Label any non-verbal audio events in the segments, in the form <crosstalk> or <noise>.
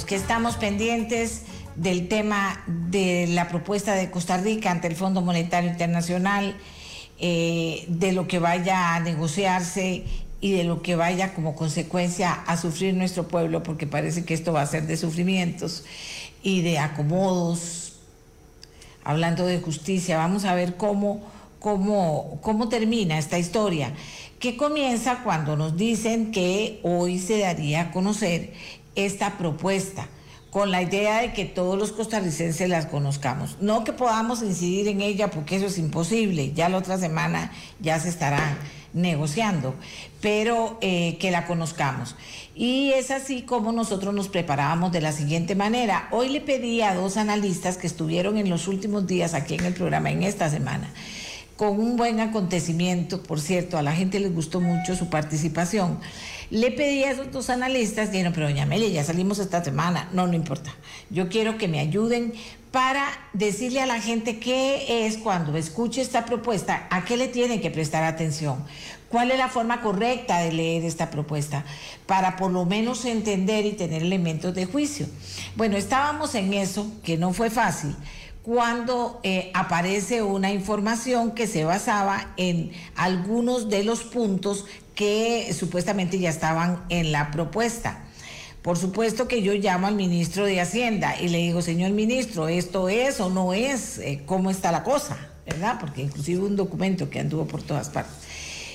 que estamos pendientes del tema de la propuesta de Costa Rica ante el Fondo Monetario Internacional, eh, de lo que vaya a negociarse y de lo que vaya como consecuencia a sufrir nuestro pueblo, porque parece que esto va a ser de sufrimientos y de acomodos. Hablando de justicia, vamos a ver cómo, cómo, cómo termina esta historia, que comienza cuando nos dicen que hoy se daría a conocer esta propuesta con la idea de que todos los costarricenses las conozcamos. No que podamos incidir en ella porque eso es imposible, ya la otra semana ya se estarán negociando, pero eh, que la conozcamos. Y es así como nosotros nos preparábamos de la siguiente manera. Hoy le pedí a dos analistas que estuvieron en los últimos días aquí en el programa, en esta semana, con un buen acontecimiento, por cierto, a la gente les gustó mucho su participación le pedí a esos dos analistas, dijeron, pero doña Amelia, ya salimos esta semana. No, no importa. Yo quiero que me ayuden para decirle a la gente qué es cuando escuche esta propuesta, a qué le tiene que prestar atención, cuál es la forma correcta de leer esta propuesta, para por lo menos entender y tener elementos de juicio. Bueno, estábamos en eso, que no fue fácil cuando eh, aparece una información que se basaba en algunos de los puntos que supuestamente ya estaban en la propuesta. Por supuesto que yo llamo al ministro de Hacienda y le digo, señor ministro, ¿esto es o no es? Eh, ¿Cómo está la cosa? ¿Verdad? Porque inclusive un documento que anduvo por todas partes.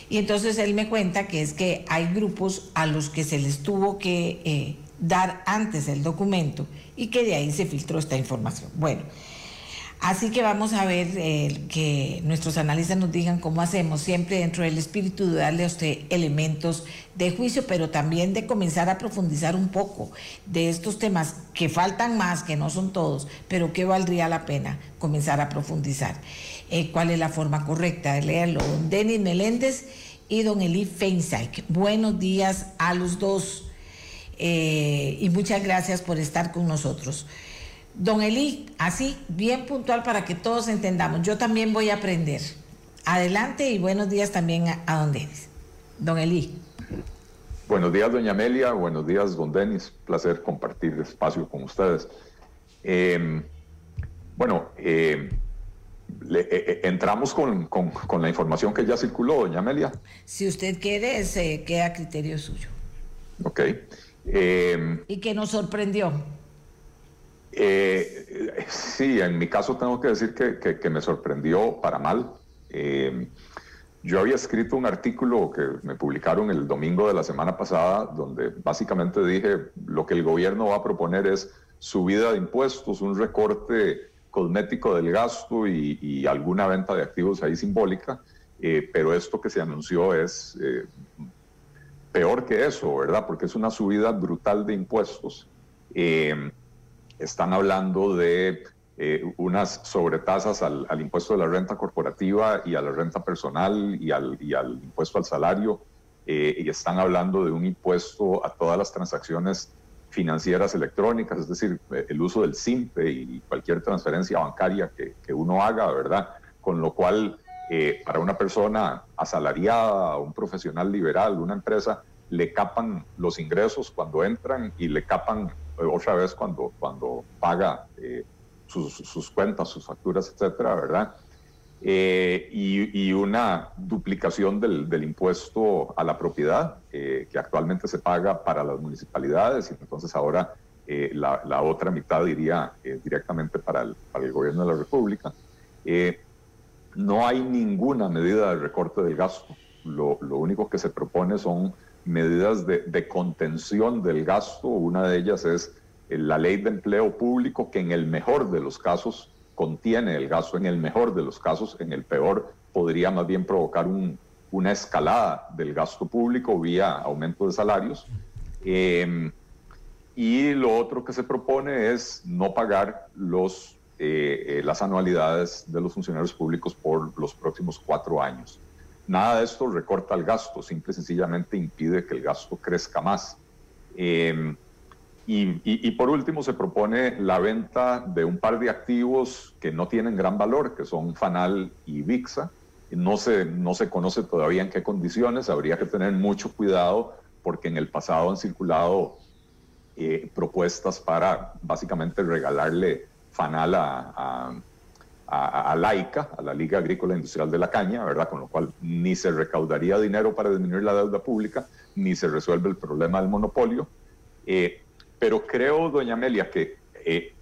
Y entonces él me cuenta que es que hay grupos a los que se les tuvo que eh, dar antes el documento y que de ahí se filtró esta información. Bueno, Así que vamos a ver eh, que nuestros analistas nos digan cómo hacemos, siempre dentro del espíritu de darle a usted elementos de juicio, pero también de comenzar a profundizar un poco de estos temas que faltan más, que no son todos, pero que valdría la pena comenzar a profundizar. Eh, ¿Cuál es la forma correcta de leerlo? Don Denis Meléndez y don Eli Feinsack. Buenos días a los dos eh, y muchas gracias por estar con nosotros. Don Eli, así, bien puntual para que todos entendamos. Yo también voy a aprender. Adelante y buenos días también a, don Denis. Don Eli. Buenos días, doña Amelia. Buenos días, don Denis. Placer compartir espacio con ustedes. Em, bueno, em, eh, eh, entramos con, la información que ya circuló, doña Amelia. Si usted quiere, se queda a criterio suyo. Ok. Em, y que nos sorprendió. Eh, sí, en mi caso tengo que decir que, me sorprendió para mal. Eh, yo había escrito un artículo que me publicaron el domingo de la semana pasada, donde básicamente dije lo que el gobierno va a proponer es subida de impuestos, un recorte cosmético del gasto y, alguna venta de activos ahí simbólica, eh, pero esto que se anunció es peor que eso, ¿verdad? Porque es una subida brutal de impuestos están hablando de eh, unas sobretasas al, impuesto de la renta corporativa y a la renta personal y al, y al impuesto al salario, eh, y están hablando de un impuesto a todas las transacciones financieras electrónicas, es decir, eh, el uso del SIMPE y cualquier transferencia bancaria que, que uno haga, ¿verdad? Con lo cual, para una persona asalariada, un profesional liberal, una empresa, le capan los ingresos cuando entran y le capan otra vez cuando, cuando paga eh, sus, cuentas, sus facturas, etcétera, ¿verdad? Eh, y, una duplicación del, impuesto a la propiedad, eh, que actualmente se paga para las municipalidades, y entonces ahora la, otra mitad iría directamente para el, para el, gobierno de la República. no hay ninguna medida de recorte del gasto. Lo, lo único que se propone son medidas de, contención del gasto. Una de ellas es eh, la ley de empleo público, que en el mejor de los casos contiene el gasto, en el mejor de los casos, en el peor podría más bien provocar una escalada del gasto público vía aumento de salarios. Em, y lo otro que se propone es no pagar los, eh, eh, las anualidades de los funcionarios públicos por los próximos cuatro años. Nada de esto recorta el gasto, simple y sencillamente impide que el gasto crezca más. Em, y, por último se propone la venta de un par de activos que no tienen gran valor, que son Fanal y VIXA. No se, no se conoce todavía en qué condiciones, habría que tener mucho cuidado porque en el pasado han circulado eh, propuestas para básicamente regalarle fanal a, a, a, Laica, a la Liga Agrícola Industrial de la Caña, ¿verdad? Con lo cual ni se recaudaría dinero para disminuir la deuda pública, ni se resuelve el problema del monopolio. Eh, pero creo, doña Amelia, que eh,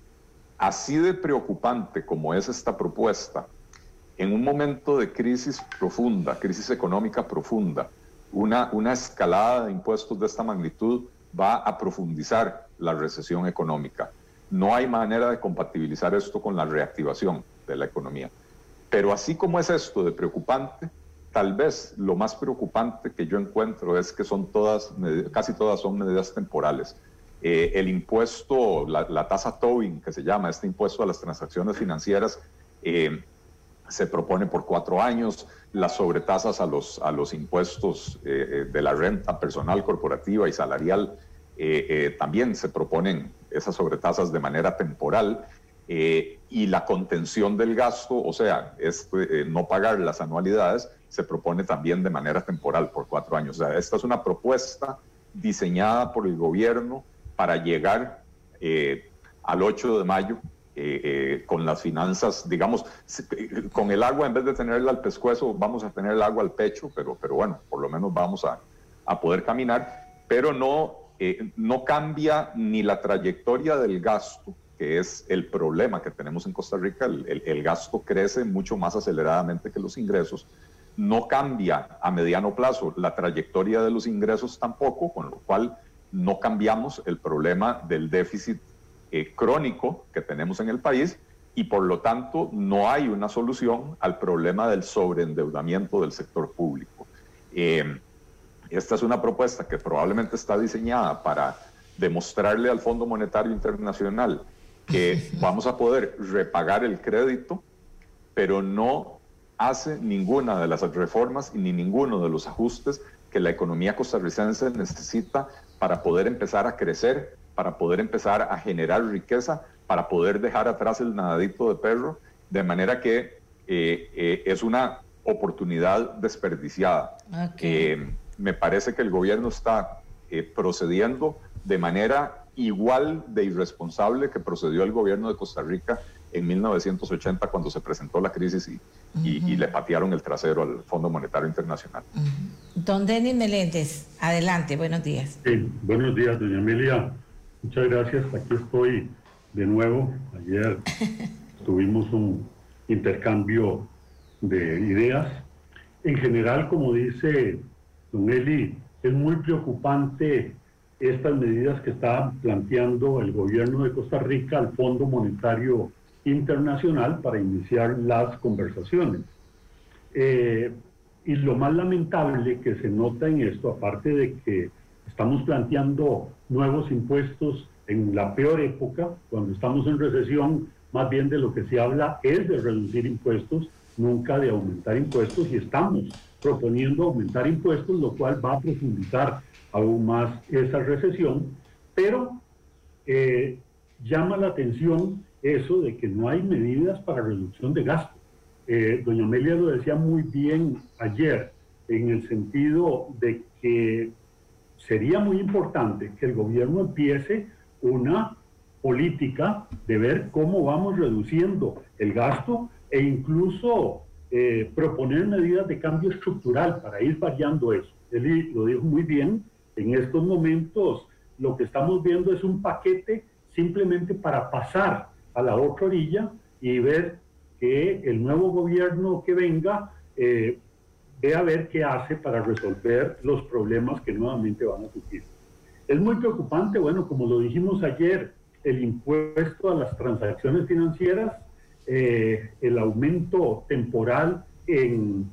así de preocupante como es esta propuesta, en un momento de crisis profunda, crisis económica profunda, una, una escalada de impuestos de esta magnitud va a profundizar la recesión económica. No hay manera de compatibilizar esto con la reactivación de la economía. Pero así como es esto de preocupante, tal vez lo más preocupante que yo encuentro es que son todas, casi todas son medidas temporales. Eh, el impuesto, la, tasa Tobin, que se llama este impuesto a las transacciones financieras, eh, se propone por cuatro años, las sobretasas a los, a los impuestos eh, de la renta personal, corporativa y salarial también se proponen esas sobretasas de manera temporal y la contención del gasto, o sea, es, no pagar las anualidades, se propone también de manera temporal por cuatro años. O sea, esta es una propuesta diseñada por el gobierno para llegar eh, al 8 de mayo eh, eh, con las finanzas, digamos, con el agua, en vez de tenerla al pescuezo, vamos a tener el agua al pecho, pero, pero bueno, por lo menos vamos a, a poder caminar, pero no, no cambia ni la trayectoria del gasto, que es el problema que tenemos en Costa Rica, el, el, gasto crece mucho más aceleradamente que los ingresos, no cambia a mediano plazo la trayectoria de los ingresos tampoco, con lo cual no cambiamos el problema del déficit eh, crónico que tenemos en el país y por lo tanto no hay una solución al problema del sobreendeudamiento del sector público. Eh, esta es una propuesta que probablemente está diseñada para demostrarle al Fondo Monetario Internacional que <laughs> vamos a poder repagar el crédito, pero no hace ninguna de las reformas y ni ninguno de los ajustes que la economía costarricense necesita para poder empezar a crecer, para poder empezar a generar riqueza, para poder dejar atrás el nadadito de perro, de manera que eh, eh, es una oportunidad desperdiciada. Eh, me parece que el gobierno está procediendo de manera igual de irresponsable que procedió el gobierno de Costa Rica en 1980 cuando se presentó la crisis y, le patearon el trasero al Fondo Monetario Internacional. Don Denis Meléndez, adelante, buenos días. Sí, buenos días, doña Amelia. Muchas gracias. Aquí estoy de nuevo. Ayer <laughs> tuvimos un intercambio de ideas. En general, como dice don Eli, es muy preocupante estas medidas que está planteando el gobierno de Costa Rica al Fondo Monetario internacional para iniciar las conversaciones. Eh, y lo más lamentable que se nota en esto, aparte de que estamos planteando nuevos impuestos en la peor época, cuando estamos en recesión, más bien de lo que se habla es de reducir impuestos, nunca de aumentar impuestos, y estamos proponiendo aumentar impuestos, lo cual va a profundizar aún más esa recesión, pero eh, llama la atención eso de que no hay medidas para reducción de gasto. Eh, doña Amelia lo decía muy bien ayer, en el sentido de que sería muy importante que el gobierno empiece una política de ver cómo vamos reduciendo el gasto e incluso eh, proponer medidas de cambio estructural para ir variando eso. Él lo dijo muy bien, en estos momentos lo que estamos viendo es un paquete simplemente para pasar a la otra orilla y ver que el nuevo gobierno que venga eh, ve a ver qué hace para resolver los problemas que nuevamente van a surgir. Es muy preocupante, bueno, como lo dijimos ayer, el impuesto a las transacciones financieras, eh, el aumento temporal en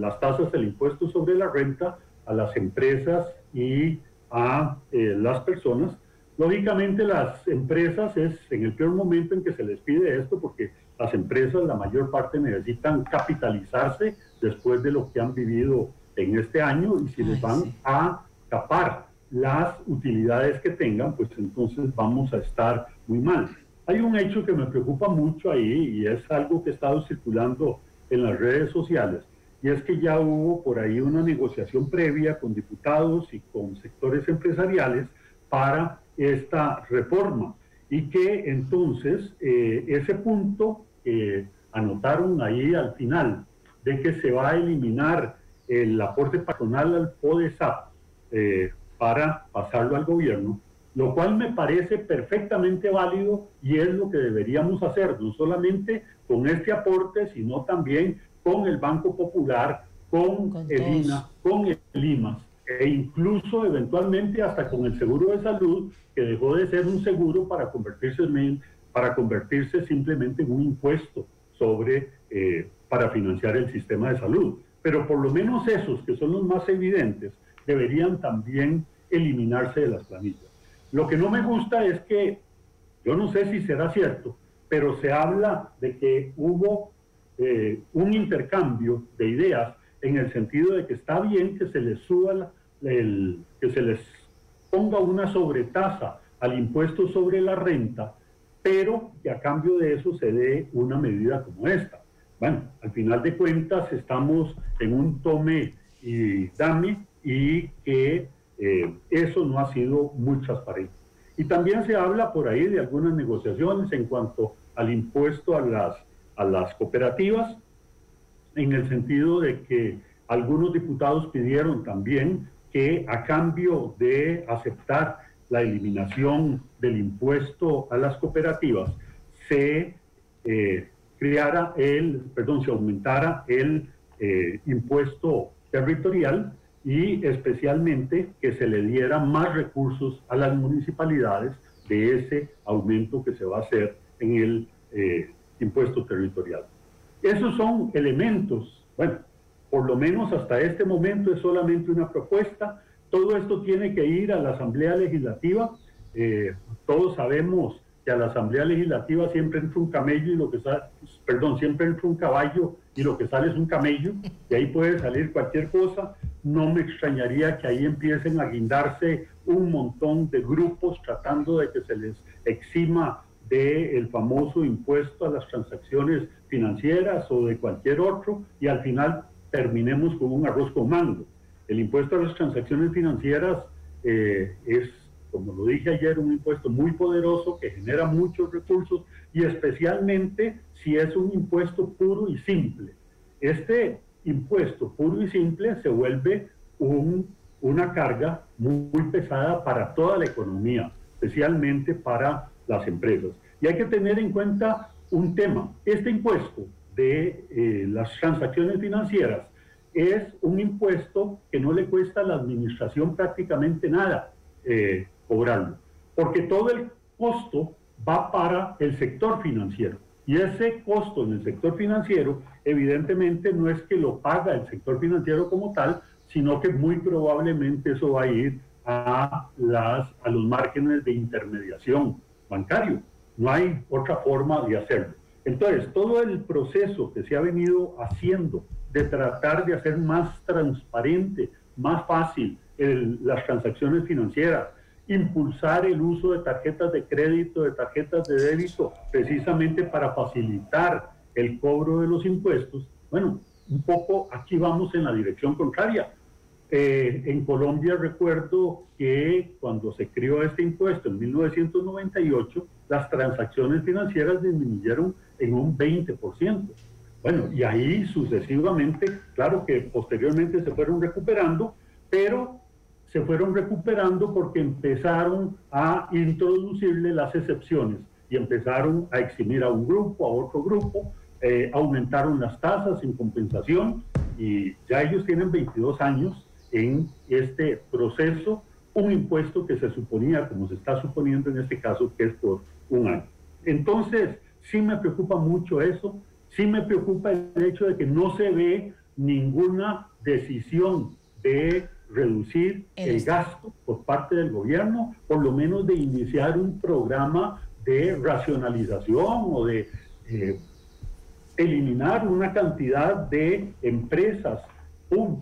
las tasas del impuesto sobre la renta a las empresas y a eh, las personas, Lógicamente las empresas es en el peor momento en que se les pide esto porque las empresas la mayor parte necesitan capitalizarse después de lo que han vivido en este año y si les van a tapar las utilidades que tengan, pues entonces vamos a estar muy mal. Hay un hecho que me preocupa mucho ahí y es algo que ha estado circulando en las redes sociales y es que ya hubo por ahí una negociación previa con diputados y con sectores empresariales para esta reforma. Y que entonces eh, ese punto que anotaron ahí al final de que se va a eliminar el aporte patronal al PODESAP eh, para pasarlo al gobierno, lo cual me parece perfectamente válido y es lo que deberíamos hacer, no solamente con este aporte, sino también con el Banco Popular, con, el INA, con el e incluso eventualmente hasta con el seguro de salud, que dejó de ser un seguro para convertirse, en, para convertirse simplemente en un impuesto sobre, eh, para financiar el sistema de salud. Pero por lo menos esos, que son los más evidentes, deberían también eliminarse de las planillas. Lo que no me gusta es que, yo no sé si será cierto, pero se habla de que hubo eh, un intercambio de ideas en el sentido de que está bien que se les suba el, que se les ponga una sobretasa al impuesto sobre la renta, pero que a cambio de eso se dé una medida como esta. Bueno, al final de cuentas estamos en un tome y dame y que eh, eso no ha sido muy transparente. Y también se habla por ahí de algunas negociaciones en cuanto al impuesto a las, a las cooperativas, en el sentido de que algunos diputados pidieron también que a cambio de aceptar la eliminación del impuesto a las cooperativas, se eh, creara el, perdón, se aumentara el eh, impuesto territorial y especialmente que se le diera más recursos a las municipalidades de ese aumento que se va a hacer en el eh, impuesto territorial. Esos son elementos, bueno, por lo menos hasta este momento es solamente una propuesta. Todo esto tiene que ir a la Asamblea Legislativa. Eh, todos sabemos que a la Asamblea Legislativa siempre entra un camello y lo que sale, perdón, siempre entra un caballo y lo que sale es un camello, y ahí puede salir cualquier cosa. No me extrañaría que ahí empiecen a guindarse un montón de grupos tratando de que se les exima del famoso impuesto a las transacciones financieras o de cualquier otro, y al final terminemos con un arroz con mango. El impuesto a las transacciones financieras eh, es, como lo dije ayer, un impuesto muy poderoso que genera muchos recursos y especialmente si es un impuesto puro y simple. Este impuesto puro y simple se vuelve un, una carga muy pesada para toda la economía, especialmente para las empresas. Y hay que tener en cuenta un tema. Este impuesto de eh, las transacciones financieras es un impuesto que no le cuesta a la administración prácticamente nada eh, cobrarlo, porque todo el costo va para el sector financiero. Y ese costo en el sector financiero, evidentemente, no es que lo paga el sector financiero como tal, sino que muy probablemente eso va a ir a, las, a los márgenes de intermediación bancario. No hay otra forma de hacerlo. Entonces, todo el proceso que se ha venido haciendo de tratar de hacer más transparente, más fácil las transacciones financieras, impulsar el uso de tarjetas de crédito, de tarjetas de débito, precisamente para facilitar el cobro de los impuestos, bueno, un poco aquí vamos en la dirección contraria. Eh, en Colombia recuerdo que cuando se creó este impuesto en 1998, las transacciones financieras disminuyeron en un 20%. Bueno, y ahí sucesivamente, claro que posteriormente se fueron recuperando, pero se fueron recuperando porque empezaron a introducirle las excepciones y empezaron a eximir a un grupo, a otro grupo, eh, aumentaron las tasas sin compensación y ya ellos tienen 22 años en este proceso, un impuesto que se suponía, como se está suponiendo en este caso, que es por un año. Entonces, sí me preocupa mucho eso, sí me preocupa el hecho de que no se ve ninguna decisión de reducir el gasto por parte del gobierno, por lo menos de iniciar un programa de racionalización o de eh, eliminar una cantidad de empresas,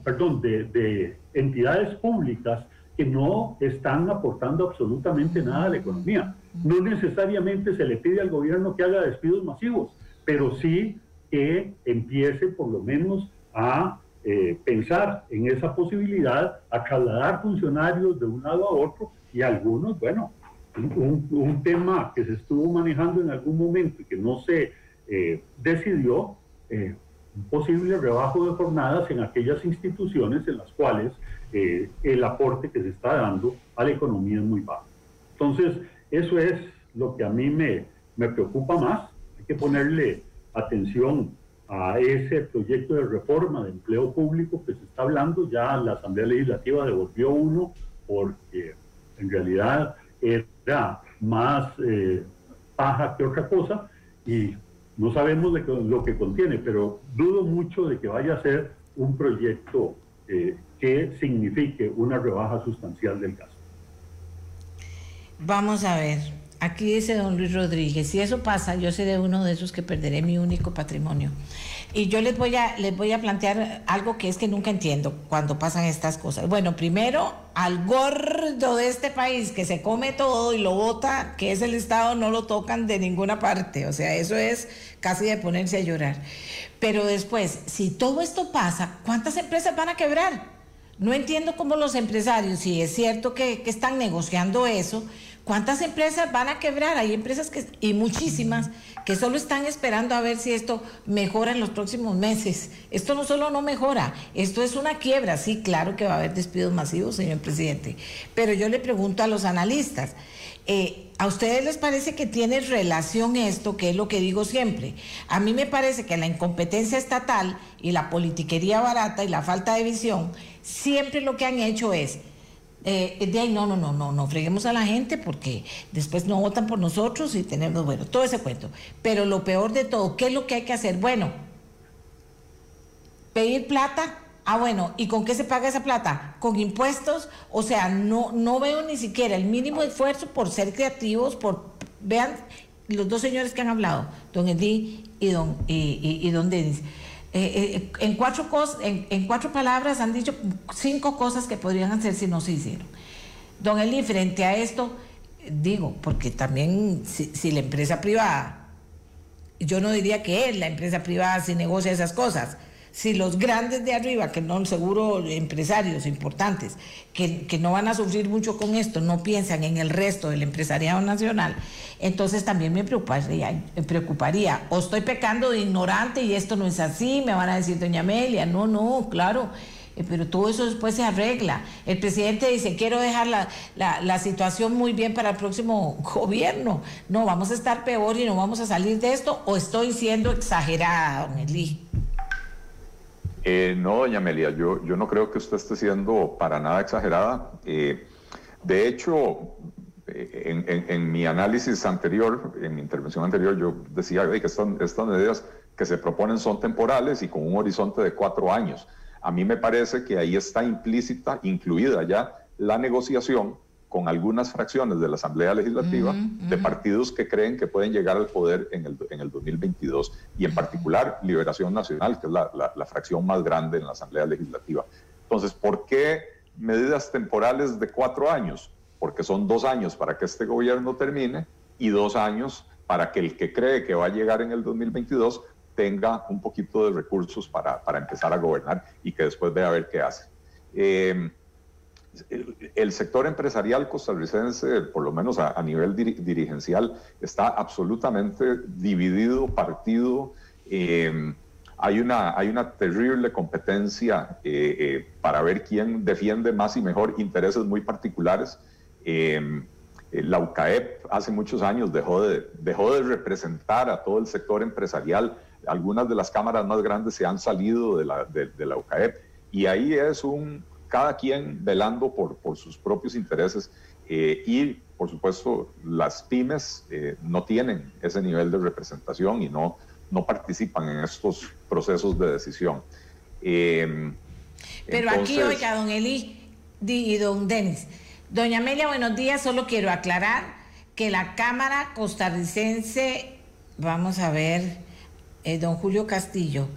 perdón, de, de entidades públicas que no están aportando absolutamente nada a la economía. No necesariamente se le pide al gobierno que haga despidos masivos, pero sí que empiece por lo menos a eh, pensar en esa posibilidad, a trasladar funcionarios de un lado a otro y algunos, bueno, un, tema que se estuvo manejando en algún momento y que no se eh, decidió, eh, un posible rebajo de jornadas en aquellas instituciones en las cuales eh, el aporte que se está dando a la economía es muy bajo. Entonces, eso es lo que a mí me, preocupa más. Hay que ponerle atención a ese proyecto de reforma de empleo público que se está hablando. Ya la Asamblea Legislativa devolvió uno porque en realidad era más eh, paja que otra cosa y no sabemos lo que contiene, pero dudo mucho de que vaya a ser un proyecto eh, que signifique una rebaja sustancial del gasto. Vamos a ver, aquí dice don Luis Rodríguez, si eso pasa, yo seré uno de esos que perderé mi único patrimonio. Y yo les voy a, les voy a plantear algo que es que nunca entiendo cuando pasan estas cosas. Bueno, primero, al gordo de este país que se come todo y lo vota, que es el Estado, no lo tocan de ninguna parte. O sea, eso es casi de ponerse a llorar. Pero después, si todo esto pasa, ¿cuántas empresas van a quebrar? No entiendo cómo los empresarios, si es cierto que están negociando eso, ¿Cuántas empresas van a quebrar? Hay empresas y muchísimas que solo están esperando a ver si esto mejora en los próximos meses. Esto no solo no mejora, esto es una quiebra. Sí, claro que va a haber despidos masivos, señor presidente. Pero yo le pregunto a los analistas, eh, ¿a ustedes les parece que tiene relación esto, que es lo que digo siempre? A mí me parece que la incompetencia estatal y la politiquería barata y la falta de visión, siempre lo que han hecho es eh, de ahí no, no, no, no, no freguemos a la gente porque después no votan por nosotros y tenemos, bueno, todo ese cuento. Pero lo peor de todo, ¿qué es lo que hay que hacer? Bueno, pedir plata. Ah, bueno, ¿y con qué se paga esa plata? ¿Con impuestos? O sea, no, no veo ni siquiera el mínimo esfuerzo por ser creativos, por, vean los dos señores que han hablado, don Edí y don, y don Denis eh, eh, en, cuatro en, cuatro palabras han dicho cinco cosas que podrían hacer si no se hicieron. Don Eli, frente a esto, digo, porque también si, la empresa privada, yo no diría que es la empresa privada si negocia esas cosas, si los grandes de arriba, que no seguro empresarios importantes, que, no van a sufrir mucho con esto, no piensan en el resto del empresariado nacional, entonces también me preocuparía, me preocuparía. O estoy pecando de ignorante y esto no es así, me van a decir, doña Amelia, no, no, claro. Eh, pero todo eso después se arregla. El presidente dice, quiero dejar la, la, situación muy bien para el próximo <laughs> gobierno. No, vamos a estar peor y no vamos a salir de esto. ¿O estoy siendo exagerada, don Eli? Eh, no, doña Amelia, yo, yo no creo que usted esté siendo para nada exagerada. Eh, de hecho, en, mi análisis anterior, en mi intervención anterior, yo decía que estas, estas medidas que se proponen son temporales y con un horizonte de cuatro años. A mí me parece que ahí está implícita, incluida ya la negociación con algunas fracciones de la Asamblea Legislativa de partidos que creen que pueden llegar al poder en el, en el 2022 y en particular Liberación Nacional, que es la, la, la fracción más grande en la Asamblea Legislativa. Entonces, ¿por qué medidas temporales de cuatro años? porque son dos años para que este gobierno termine y dos años para que el que cree que va a llegar en el 2022 tenga un poquito de recursos para, para empezar a gobernar y que después vea a ver qué hace. Eh, el, sector empresarial costarricense, por lo menos a, nivel dirigencial, está absolutamente dividido, partido. Eh, hay, una, terrible competencia eh, para ver quién defiende más y mejor intereses muy particulares. Eh, la UCAEP hace muchos años dejó de, de representar a todo el sector empresarial. Algunas de las cámaras más grandes se han salido de la, de, la UCAEP y ahí es un cada quien velando por, por sus propios intereses eh, y por supuesto las pymes eh, no tienen ese nivel de representación y no, no participan en estos procesos de decisión. Em, Pero aquí, oiga, don Eli y don Denis, Doña Amelia, buenos días. Solo quiero aclarar que la Cámara costarricense, vamos a ver, eh, don Julio Castillo,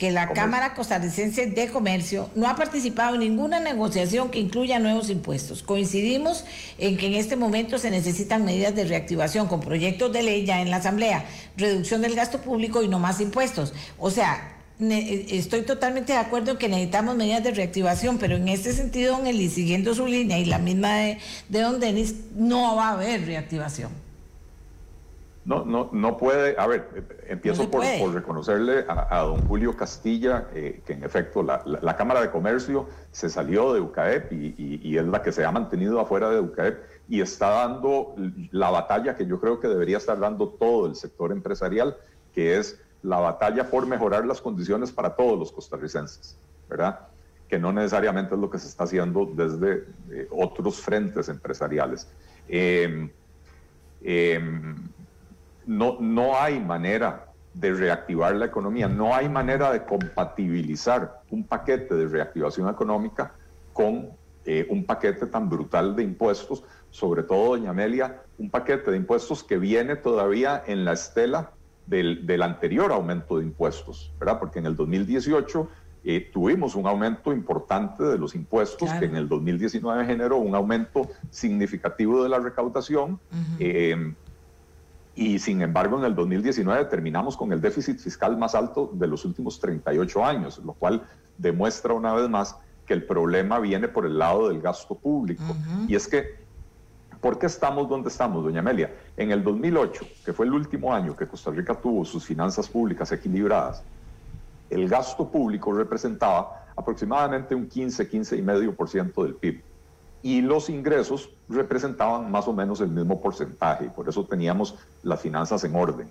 que la Cámara costarricense de Comercio no ha participado en ninguna negociación que incluya nuevos impuestos. Coincidimos en que en este momento se necesitan medidas de reactivación con proyectos de ley ya en la Asamblea, reducción del gasto público y no más impuestos. O sea, estoy totalmente de acuerdo en que necesitamos medidas de reactivación, pero en este sentido, don Eli, siguiendo su línea y la misma de, de don Denis, no va a haber reactivación. No, no, no puede. A ver, empiezo por, reconocerle a, don Julio Castilla eh, que en efecto la, Cámara de Comercio se salió de UCAEP y, es la que se ha mantenido afuera de UCAEP y está dando la batalla que yo creo que debería estar dando todo el sector empresarial, que es la batalla por mejorar las condiciones para todos los costarricenses, ¿verdad? Que no necesariamente es lo que se está haciendo desde eh, otros frentes empresariales. Eh, no, no hay manera de reactivar la economía, no hay manera de compatibilizar un paquete de reactivación económica con eh, un paquete tan brutal de impuestos, sobre todo, doña Amelia, un paquete de impuestos que viene todavía en la estela del, anterior aumento de impuestos, ¿verdad? Porque en el 2018 eh, tuvimos un aumento importante de los impuestos, que en el 2019 generó un aumento significativo de la recaudación. Y sin embargo, en el 2019 terminamos con el déficit fiscal más alto de los últimos 38 años, lo cual demuestra una vez más que el problema viene por el lado del gasto público. Y es que, ¿por qué estamos donde estamos, doña Amelia? En el 2008, que fue el último año que Costa Rica tuvo sus finanzas públicas equilibradas, el gasto público representaba aproximadamente un 15, 15,5% del PIB y los ingresos representaban más o menos el mismo porcentaje, por eso teníamos las finanzas en orden.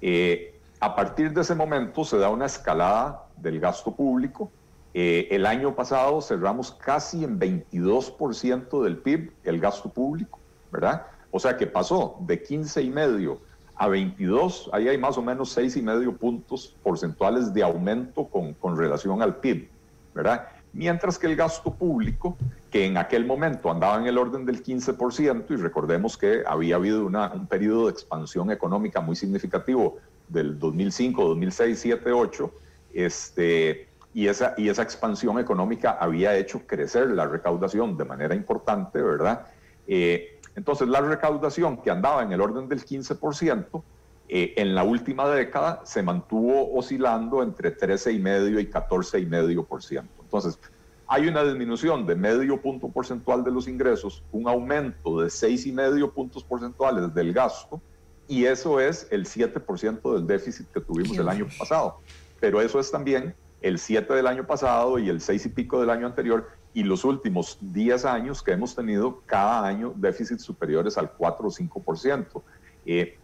Eh, a partir de ese momento se da una escalada del gasto público. Eh, el año pasado cerramos casi en 22% del PIB el gasto público, ¿verdad? O sea que pasó de 15 y medio a 22, ahí hay más o menos 6 y medio puntos porcentuales de aumento con, con relación al PIB, ¿verdad? Mientras que el gasto público, que en aquel momento andaba en el orden del 15%, y recordemos que había habido un periodo de expansión económica muy significativo del 2005, 2006, 2007, 2008, este, y, esa, y esa expansión económica había hecho crecer la recaudación de manera importante, ¿verdad? Eh, entonces la recaudación que andaba en el orden del 15%, eh, en la última década se mantuvo oscilando entre 13,5 y 14,5%. Entonces, hay una disminución de medio punto porcentual de los ingresos, un aumento de seis y medio puntos porcentuales del gasto, y eso es el 7% del déficit que tuvimos el año pasado. Pero eso es también el 7 del año pasado y el 6 y pico del año anterior, y los últimos 10 años que hemos tenido cada año déficits superiores al 4 o 5%. Eh,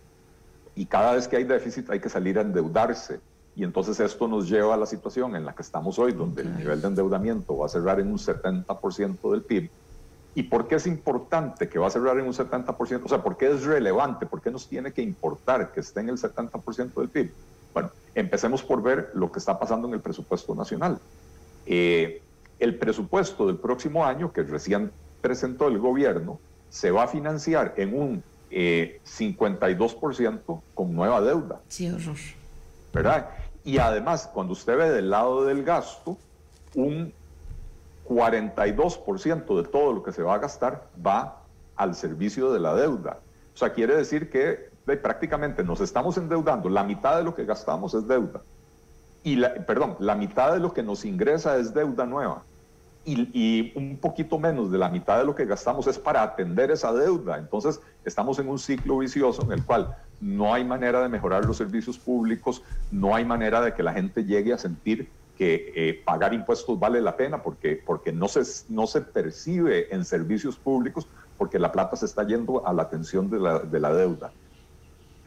y cada vez que hay déficit hay que salir a endeudarse y entonces esto nos lleva a la situación en la que estamos hoy, donde el nivel de endeudamiento va a cerrar en un 70% del PIB. ¿Y por qué es importante que va a cerrar en un 70%? O sea, ¿por qué es relevante? ¿Por qué nos tiene que importar que esté en el 70% del PIB? Bueno, empecemos por ver lo que está pasando en el presupuesto nacional. Eh, el presupuesto del próximo año, que recién presentó el gobierno, se va a financiar en un 52% eh, con nueva deuda. Sí, horror. ¿Verdad? Y además, cuando usted ve del lado del gasto, un 42% de todo lo que se va a gastar va al servicio de la deuda. O sea, quiere decir que prácticamente nos estamos endeudando, la mitad de lo que gastamos es deuda. Y la, perdón, la mitad de lo que nos ingresa es deuda nueva. Y, y, un poquito menos de la mitad de lo que gastamos es para atender esa deuda. Entonces, estamos en un ciclo vicioso en el cual no hay manera de mejorar los servicios públicos, no hay manera de que la gente llegue a sentir que eh, pagar impuestos vale la pena porque, porque no, se, no se percibe en servicios públicos porque la plata se está yendo a la atención de la, de la deuda.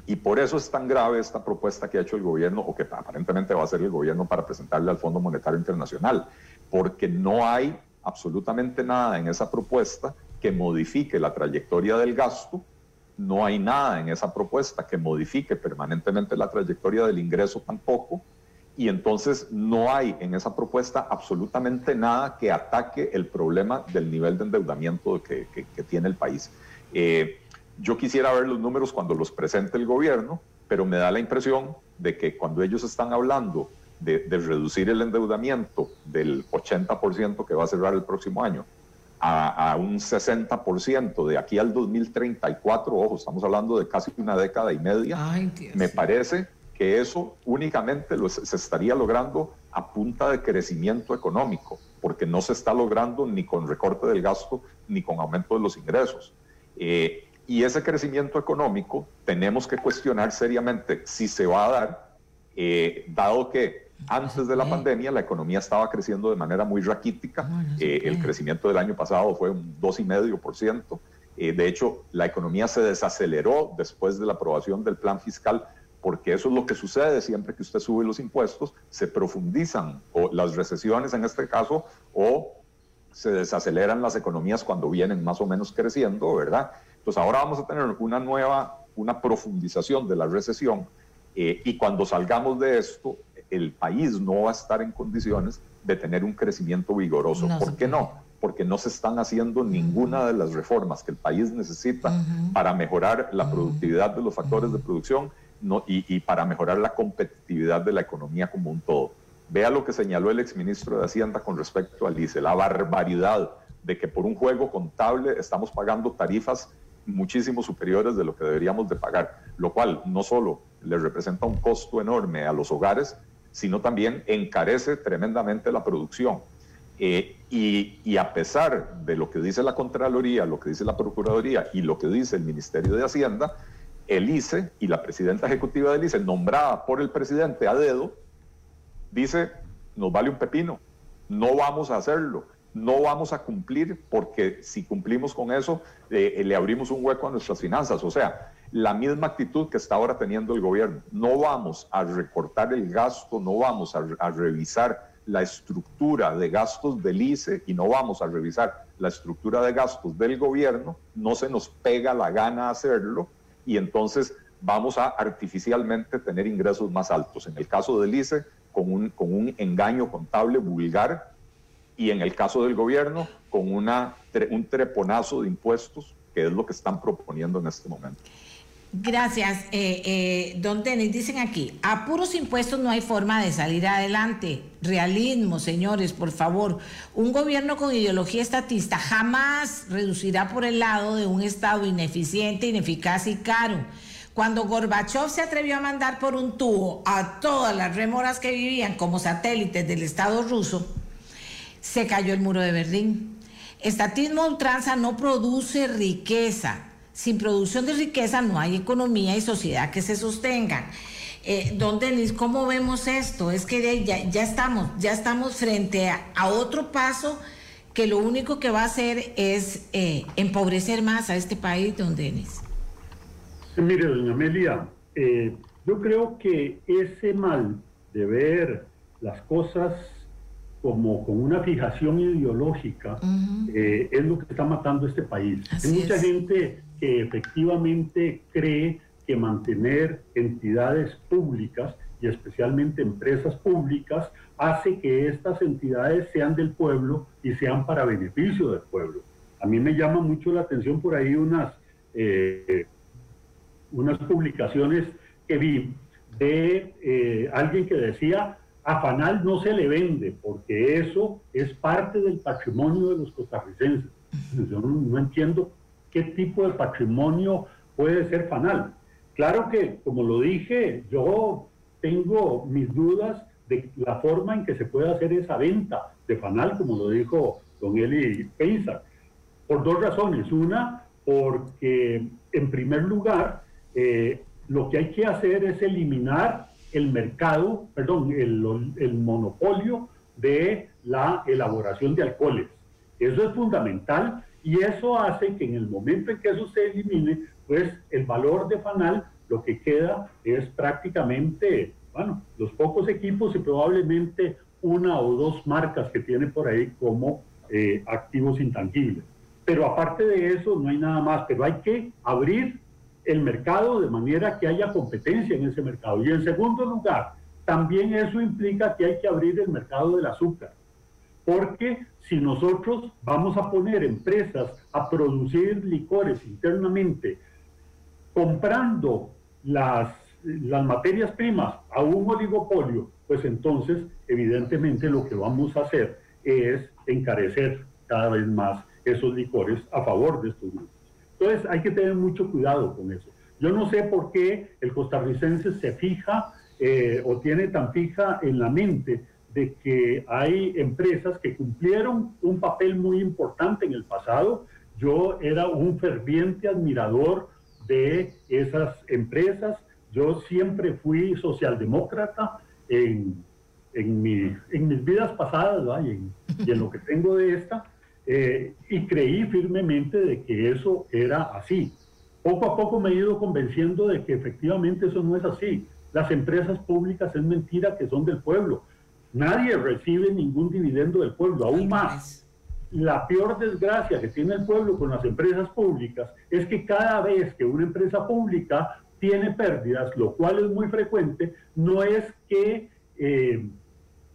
Y por eso es tan grave esta propuesta que ha hecho el gobierno, o que aparentemente va a hacer el gobierno para presentarle al Fondo Monetario Internacional, porque no hay absolutamente nada en esa propuesta que modifique la trayectoria del gasto no hay nada en esa propuesta que modifique permanentemente la trayectoria del ingreso tampoco, y entonces no hay en esa propuesta absolutamente nada que ataque el problema del nivel de endeudamiento que, tiene el país. Eh, yo quisiera ver los números cuando los presente el gobierno, pero me da la impresión de que cuando ellos están hablando de, de reducir el endeudamiento del 80% que va a cerrar el próximo año a, un 60% de aquí al 2034, ojo, estamos hablando de casi una década y media, me parece que eso únicamente se estaría logrando a punta de crecimiento económico, porque no se está logrando ni con recorte del gasto ni con aumento de los ingresos. Eh, y ese crecimiento económico tenemos que cuestionar seriamente si se va a dar, eh, dado que antes de la pandemia la economía estaba creciendo de manera muy raquítica. Eh, el crecimiento del año pasado fue un 2,5%. Eh, de hecho, la economía se desaceleró después de la aprobación del plan fiscal porque eso es lo que sucede siempre que usted sube los impuestos, se profundizan o las recesiones en este caso o se desaceleran las economías cuando vienen más o menos creciendo, ¿verdad? Entonces ahora vamos a tener una nueva, una profundización de la recesión eh, y cuando salgamos de esto, el país no va a estar en condiciones de tener un crecimiento vigoroso. ¿Por qué no? Porque no se están haciendo ninguna de las reformas que el país necesita para mejorar la productividad de los factores de producción y, para mejorar la competitividad de la economía como un todo. Vea lo que señaló el exministro de Hacienda con respecto al ICE, la barbaridad de que por un juego contable estamos pagando tarifas muchísimo superiores de lo que deberíamos de pagar, lo cual no solo le representa un costo enorme a los hogares, sino también encarece tremendamente la producción. Eh, y, a pesar de lo que dice la Contraloría, lo que dice la Procuraduría y lo que dice el Ministerio de Hacienda, el ICE y la presidenta ejecutiva del ICE, nombrada por el presidente a dedo, dice, nos vale un pepino, no vamos a hacerlo, no vamos a cumplir porque si cumplimos con eso, eh, le abrimos un hueco a nuestras finanzas. O sea, la misma actitud que está ahora teniendo el gobierno. No vamos a recortar el gasto, no vamos a, revisar la estructura de gastos del ICE y no vamos a revisar la estructura de gastos del gobierno, no se nos pega la gana hacerlo y entonces vamos a artificialmente tener ingresos más altos. En el caso del ICE, con un, con un engaño contable vulgar y en el caso del gobierno, con una, un treponazo de impuestos, que es lo que están proponiendo en este momento. Gracias, eh, eh, don Denis. Dicen aquí, a puros impuestos no hay forma de salir adelante. Realismo, señores, por favor. Un gobierno con ideología estatista jamás reducirá por el lado de un Estado ineficiente, ineficaz y caro. Cuando Gorbachev se atrevió a mandar por un tubo a todas las remoras que vivían como satélites del Estado ruso, se cayó el muro de Berlín. Estatismo ultranza no produce riqueza sin producción de riqueza no hay economía y sociedad que se sostengan. Eh, don Denis, ¿cómo vemos esto? Es que ya, ya estamos, ya estamos frente a, otro paso que lo único que va a hacer es eh, empobrecer más a este país, don Denis. mire, doña Amelia, eh, yo creo que ese mal de ver las cosas como con una fijación ideológica es lo que está matando este país. Hay mucha gente que efectivamente cree que mantener entidades públicas y especialmente empresas públicas hace que estas entidades sean del pueblo y sean para beneficio del pueblo. A mí me llama mucho la atención por ahí unas, eh, unas publicaciones que vi de eh, alguien que decía, a Fanal no se le vende porque eso es parte del patrimonio de los costarricenses. Yo no entiendo qué tipo de patrimonio puede ser FANAL. Claro que, como lo dije, yo tengo mis dudas de la forma en que se puede hacer esa venta de FANAL, como lo dijo don Eli Peiza, por dos razones. Una, porque en primer lugar, eh, lo que hay que hacer es eliminar el mercado, perdón, el, el monopolio de la elaboración de alcoholes. Eso es fundamental y eso hace que en el momento en que eso se elimine, pues el valor de Fanal lo que queda es prácticamente, bueno, los pocos equipos y probablemente una o dos marcas que tiene por ahí como eh, activos intangibles. Pero aparte de eso, no hay nada más, pero hay que abrir el mercado de manera que haya competencia en ese mercado. Y en segundo lugar, también eso implica que hay que abrir el mercado del azúcar porque si nosotros vamos a poner empresas a producir licores internamente, comprando las, las materias primas a un oligopolio, pues entonces evidentemente lo que vamos a hacer es encarecer cada vez más esos licores a favor de estos grupos. Entonces hay que tener mucho cuidado con eso. Yo no sé por qué el costarricense se fija eh, o tiene tan fija en la mente de que hay empresas que cumplieron un papel muy importante en el pasado. Yo era un ferviente admirador de esas empresas. Yo siempre fui socialdemócrata en, en, mi, en mis vidas pasadas y en, lo que tengo de esta. Eh, y creí firmemente de que eso era así. Poco a poco me he ido convenciendo de que efectivamente eso no es así. Las empresas públicas es mentira que son del pueblo. Nadie recibe ningún dividendo del pueblo, aún más. La peor desgracia que tiene el pueblo con las empresas públicas es que cada vez que una empresa pública tiene pérdidas, lo cual es muy frecuente, no es que eh,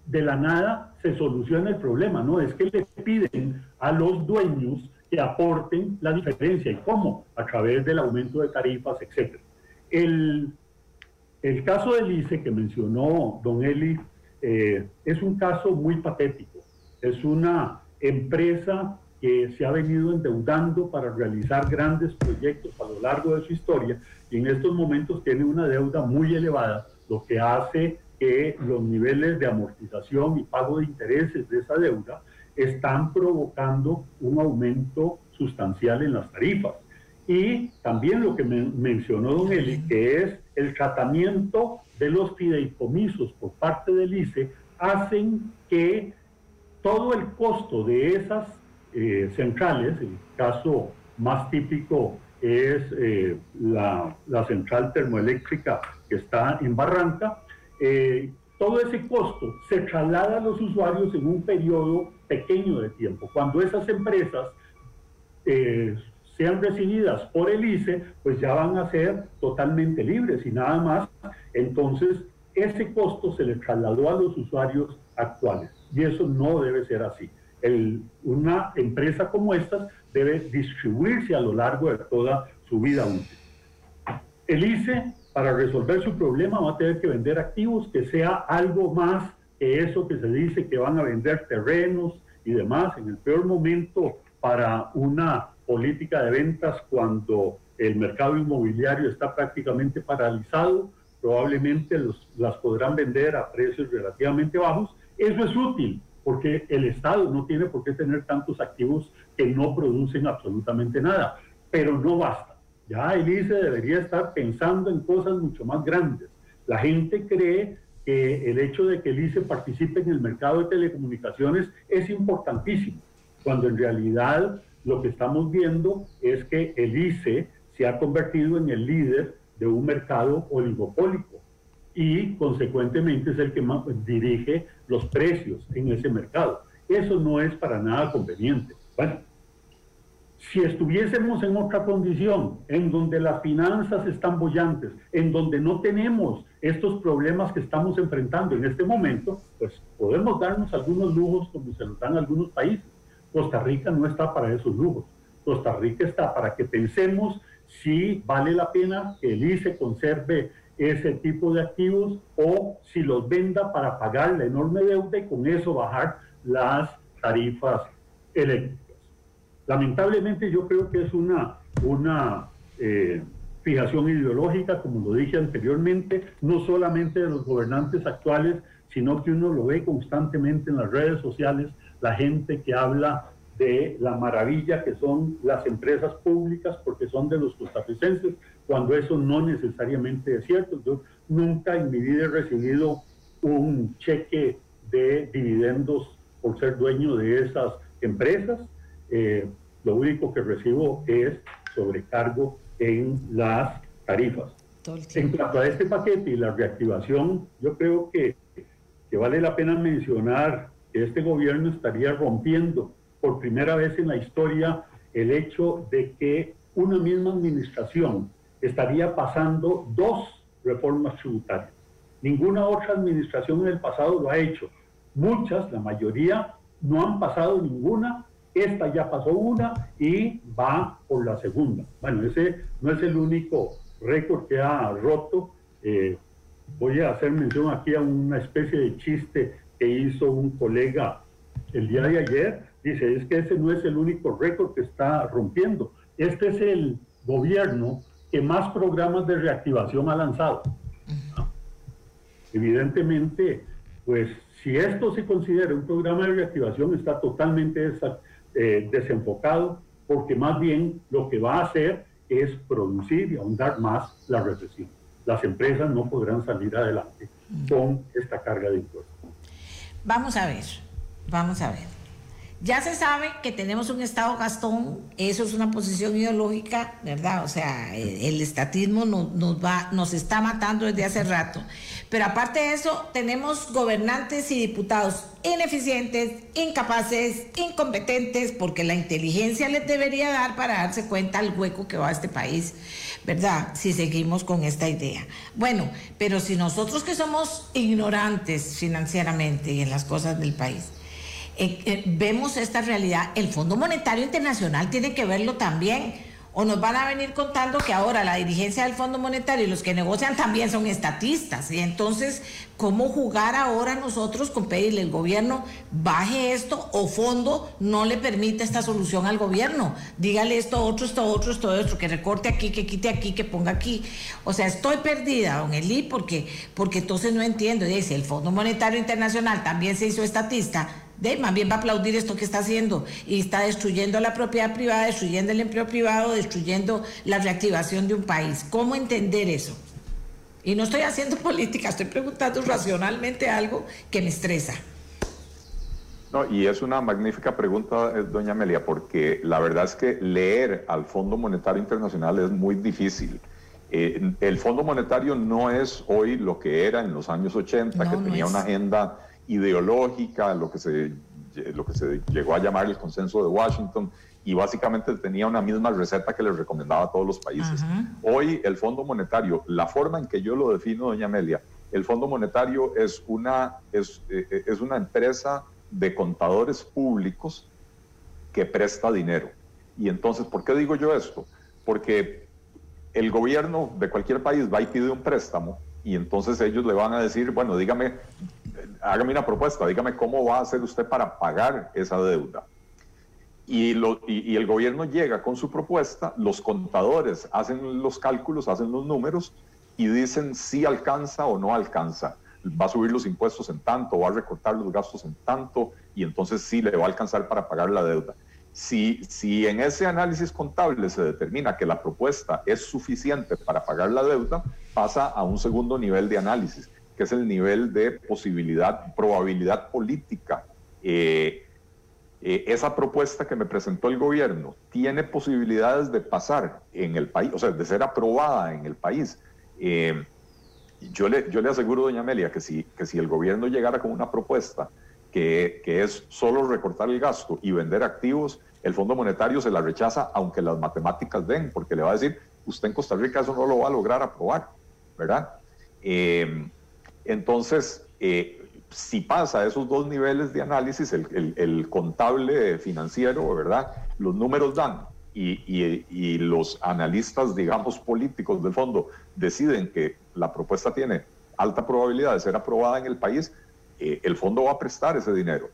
de la nada se solucione el problema, no, es que le piden a los dueños que aporten la diferencia. ¿Y cómo? A través del aumento de tarifas, etc. El, el caso del ICE que mencionó don Eli eh, es un caso muy patético. Es una empresa que se ha venido endeudando para realizar grandes proyectos a lo largo de su historia y en estos momentos tiene una deuda muy elevada, lo que hace que los niveles de amortización y pago de intereses de esa deuda están provocando un aumento sustancial en las tarifas. Y también lo que mencionó don Eli, que es el tratamiento de los fideicomisos por parte del ICE, hacen que todo el costo de esas eh, centrales, el caso más típico es eh, la, la, central termoeléctrica que está en Barranca, eh, todo ese costo se traslada a los usuarios en un periodo pequeño de tiempo. Cuando esas empresas sean recibidas por el ICE, pues ya van a ser totalmente libres y nada más. Entonces, ese costo se le trasladó a los usuarios actuales y eso no debe ser así. una empresa como esta debe distribuirse a lo largo de toda su vida útil. El ICE, para resolver su problema, va a tener que vender activos que sea algo más que eso que se dice que van a vender terrenos y demás. En el peor momento para una política de ventas cuando el mercado inmobiliario está prácticamente paralizado, probablemente los, las podrán vender a precios relativamente bajos. Eso es útil porque el Estado no tiene por qué tener tantos activos que no producen absolutamente nada, pero no basta. Ya el ICE debería estar pensando en cosas mucho más grandes. La gente cree que el hecho de que el ICE participe en el mercado de telecomunicaciones es importantísimo, cuando en realidad lo que estamos viendo es que el ICE se ha convertido en el líder de un mercado oligopólico y consecuentemente es el que más dirige los precios en ese mercado. Eso no es para nada conveniente. Bueno, si estuviésemos en otra condición, en donde las finanzas están bollantes, en donde no tenemos estos problemas que estamos enfrentando en este momento, pues podemos darnos algunos lujos como se nos dan algunos países Costa Rica no está para esos lujos. Costa Rica está para que pensemos si vale la pena que el ICE conserve ese tipo de activos o si los venda para pagar la enorme deuda y con eso bajar las tarifas eléctricas. Lamentablemente yo creo que es una, una eh, fijación ideológica, como lo dije anteriormente, no solamente de los gobernantes actuales, sino que uno lo ve constantemente en las redes sociales la gente que habla de la maravilla que son las empresas públicas porque son de los costarricenses, cuando eso no necesariamente es cierto. Yo nunca en mi vida he recibido un cheque de dividendos por ser dueño de esas empresas. Eh, lo único que recibo es sobrecargo en las tarifas. En cuanto a este paquete y la reactivación, yo creo que, que vale la pena mencionar este gobierno estaría rompiendo por primera vez en la historia el hecho de que una misma administración estaría pasando dos reformas tributarias. Ninguna otra administración en el pasado lo ha hecho. Muchas, la mayoría, no han pasado ninguna. Esta ya pasó una y va por la segunda. Bueno, ese no es el único récord que ha roto. Eh, voy a hacer mención aquí a una especie de chiste que hizo un colega el día de ayer, dice, es que ese no es el único récord que está rompiendo. Este es el gobierno que más programas de reactivación ha lanzado. Evidentemente, pues si esto se considera un programa de reactivación, está totalmente eh, desenfocado, porque más bien lo que va a hacer es producir y ahondar más la recesión. Las empresas no podrán salir adelante con esta carga de impuestos. Vamos a ver, vamos a ver. Ya se sabe que tenemos un Estado gastón, eso es una posición ideológica, ¿verdad? O sea, el, estatismo nos, va, nos está matando desde hace rato. Pero aparte de eso, tenemos gobernantes y diputados ineficientes, incapaces, incompetentes, porque la inteligencia les debería dar para darse cuenta del hueco que va a este país, ¿verdad? Si seguimos con esta idea. Bueno, pero si nosotros que somos ignorantes financieramente y en las cosas del país, eh, eh, vemos esta realidad, el Fondo Monetario Internacional tiene que verlo también. O nos van a venir contando que ahora la dirigencia del Fondo Monetario y los que negocian también son estatistas. Y entonces, ¿cómo jugar ahora nosotros con pedirle al gobierno baje esto o fondo no le permite esta solución al gobierno? Dígale esto, otro, esto, otro, esto, otro, que recorte aquí, que quite aquí, que ponga aquí. O sea, estoy perdida, don Eli, porque, porque entonces no entiendo. Dice, el Fondo Monetario Internacional también se hizo estatista de, más bien va a aplaudir esto que está haciendo y está destruyendo la propiedad privada, destruyendo el empleo privado, destruyendo la reactivación de un país. ¿Cómo entender eso? Y no estoy haciendo <laughs> política, estoy preguntando racionalmente algo que me estresa. No, y es una magnífica pregunta, eh, doña Amelia, porque la verdad es que leer al Fondo Monetario Internacional es muy difícil. Eh, el Fondo Monetario no es hoy lo que era en los años 80, que tenía una agenda ideológica, lo que, se, lo que se llegó a llamar el consenso de Washington, y básicamente tenía una misma receta que les recomendaba a todos los países. Hoy el Fondo Monetario, la forma en que yo lo defino, doña Amelia, el Fondo Monetario es una, es, eh, es una empresa de contadores públicos que presta dinero. Y entonces, ¿por qué digo yo esto? Porque el gobierno de cualquier país va y pide un préstamo y entonces ellos le van a decir, bueno, dígame, hágame una propuesta, dígame cómo va a hacer usted para pagar esa deuda. Y, lo, y, el gobierno llega con su propuesta, los contadores hacen los cálculos, hacen los números y dicen si alcanza o no alcanza. Va a subir los impuestos en tanto, va a recortar los gastos en tanto y entonces sí le va a alcanzar para pagar la deuda. Si, si en ese análisis contable se determina que la propuesta es suficiente para pagar la deuda, pasa a un segundo nivel de análisis, que es el nivel de posibilidad, probabilidad política. Eh, eh, esa propuesta que me presentó el gobierno tiene posibilidades de pasar en el país, o sea, de ser aprobada en el país. Eh, yo, le, yo le aseguro, doña Amelia, que si, que si el gobierno llegara con una propuesta que, que es solo recortar el gasto y vender activos, el Fondo Monetario se la rechaza aunque las matemáticas den, porque le va a decir, usted en Costa Rica eso no lo va a lograr aprobar, ¿verdad? Entonces, eh, si pasa esos dos niveles de análisis, el, contable financiero, ¿verdad? Los números dan y, los analistas, digamos, políticos del fondo deciden que la propuesta tiene alta probabilidad de ser aprobada en el país, eh, el fondo va a prestar ese dinero.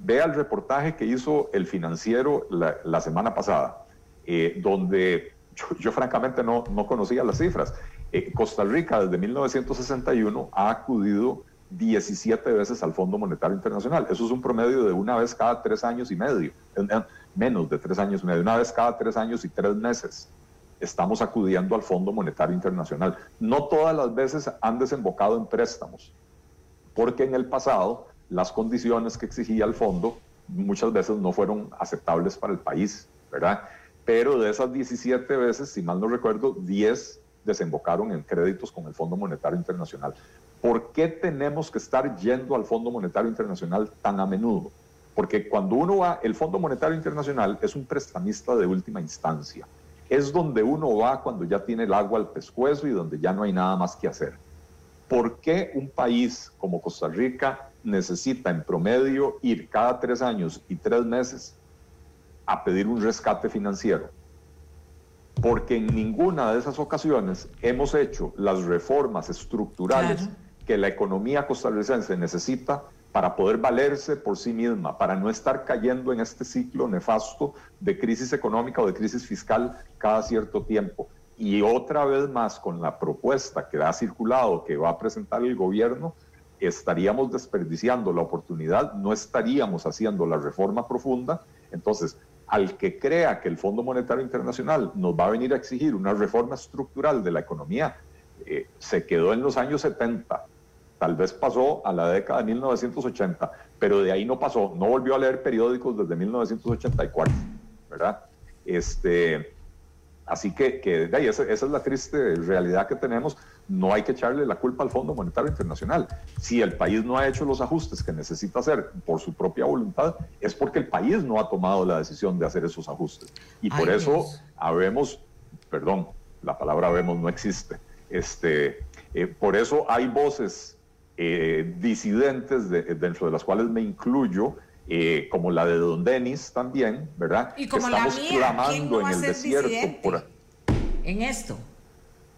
Vea el reportaje que hizo el financiero la, semana pasada, eh, donde <laughs> yo, francamente no, conocía las cifras. Eh, Costa Rica desde 1961 ha acudido 17 veces al Fondo Monetario Internacional. Eso es un promedio de una vez cada tres años y medio, menos de tres años y medio, una vez cada tres años y tres meses. Estamos acudiendo al Fondo Monetario Internacional. No todas las veces han desembocado en préstamos, porque en el pasado las condiciones que exigía el fondo muchas veces no fueron aceptables para el país, ¿verdad? Pero de esas 17 veces, si mal no recuerdo, 10 desembocaron en créditos con el Fondo Monetario Internacional. ¿Por qué tenemos que estar yendo al Fondo Monetario Internacional tan a menudo? Porque cuando uno va, el Fondo Monetario Internacional es un prestamista de última instancia. Es donde uno va cuando ya tiene el agua al pescuezo y donde ya no hay nada más que hacer. ¿Por qué un país como Costa Rica necesita en promedio ir cada tres años y tres meses a pedir un rescate financiero? Porque en ninguna de esas ocasiones hemos hecho las reformas estructurales que la economía costarricense necesita para poder valerse por sí misma, para no estar cayendo en este ciclo nefasto de crisis económica o de crisis fiscal cada cierto tiempo. y otra vez más con la propuesta que ha circulado, que va a presentar el gobierno, estaríamos desperdiciando la oportunidad, no estaríamos haciendo la reforma profunda. Entonces, al que crea que el Fondo Monetario Internacional nos va a venir a exigir una reforma estructural de la economía, eh, se quedó en los años 70, tal vez pasó a la década de 1980, pero de ahí no pasó, no volvió a leer periódicos desde 1984, ¿verdad? Este, así que, que esa, esa, es la triste realidad que tenemos. No hay que echarle la culpa al Fondo Monetario Internacional. Si el país no ha hecho los ajustes que necesita hacer por su propia voluntad, es porque el país no ha tomado la decisión de hacer esos ajustes. Y por eso habemos, perdón, la palabra habemos no existe. Este, eh, por eso hay voces eh, disidentes dentro de las cuales me incluyo, eh, como la de Don Denis también, ¿verdad? Y como Estamos la mía, clamando en el desierto en esto.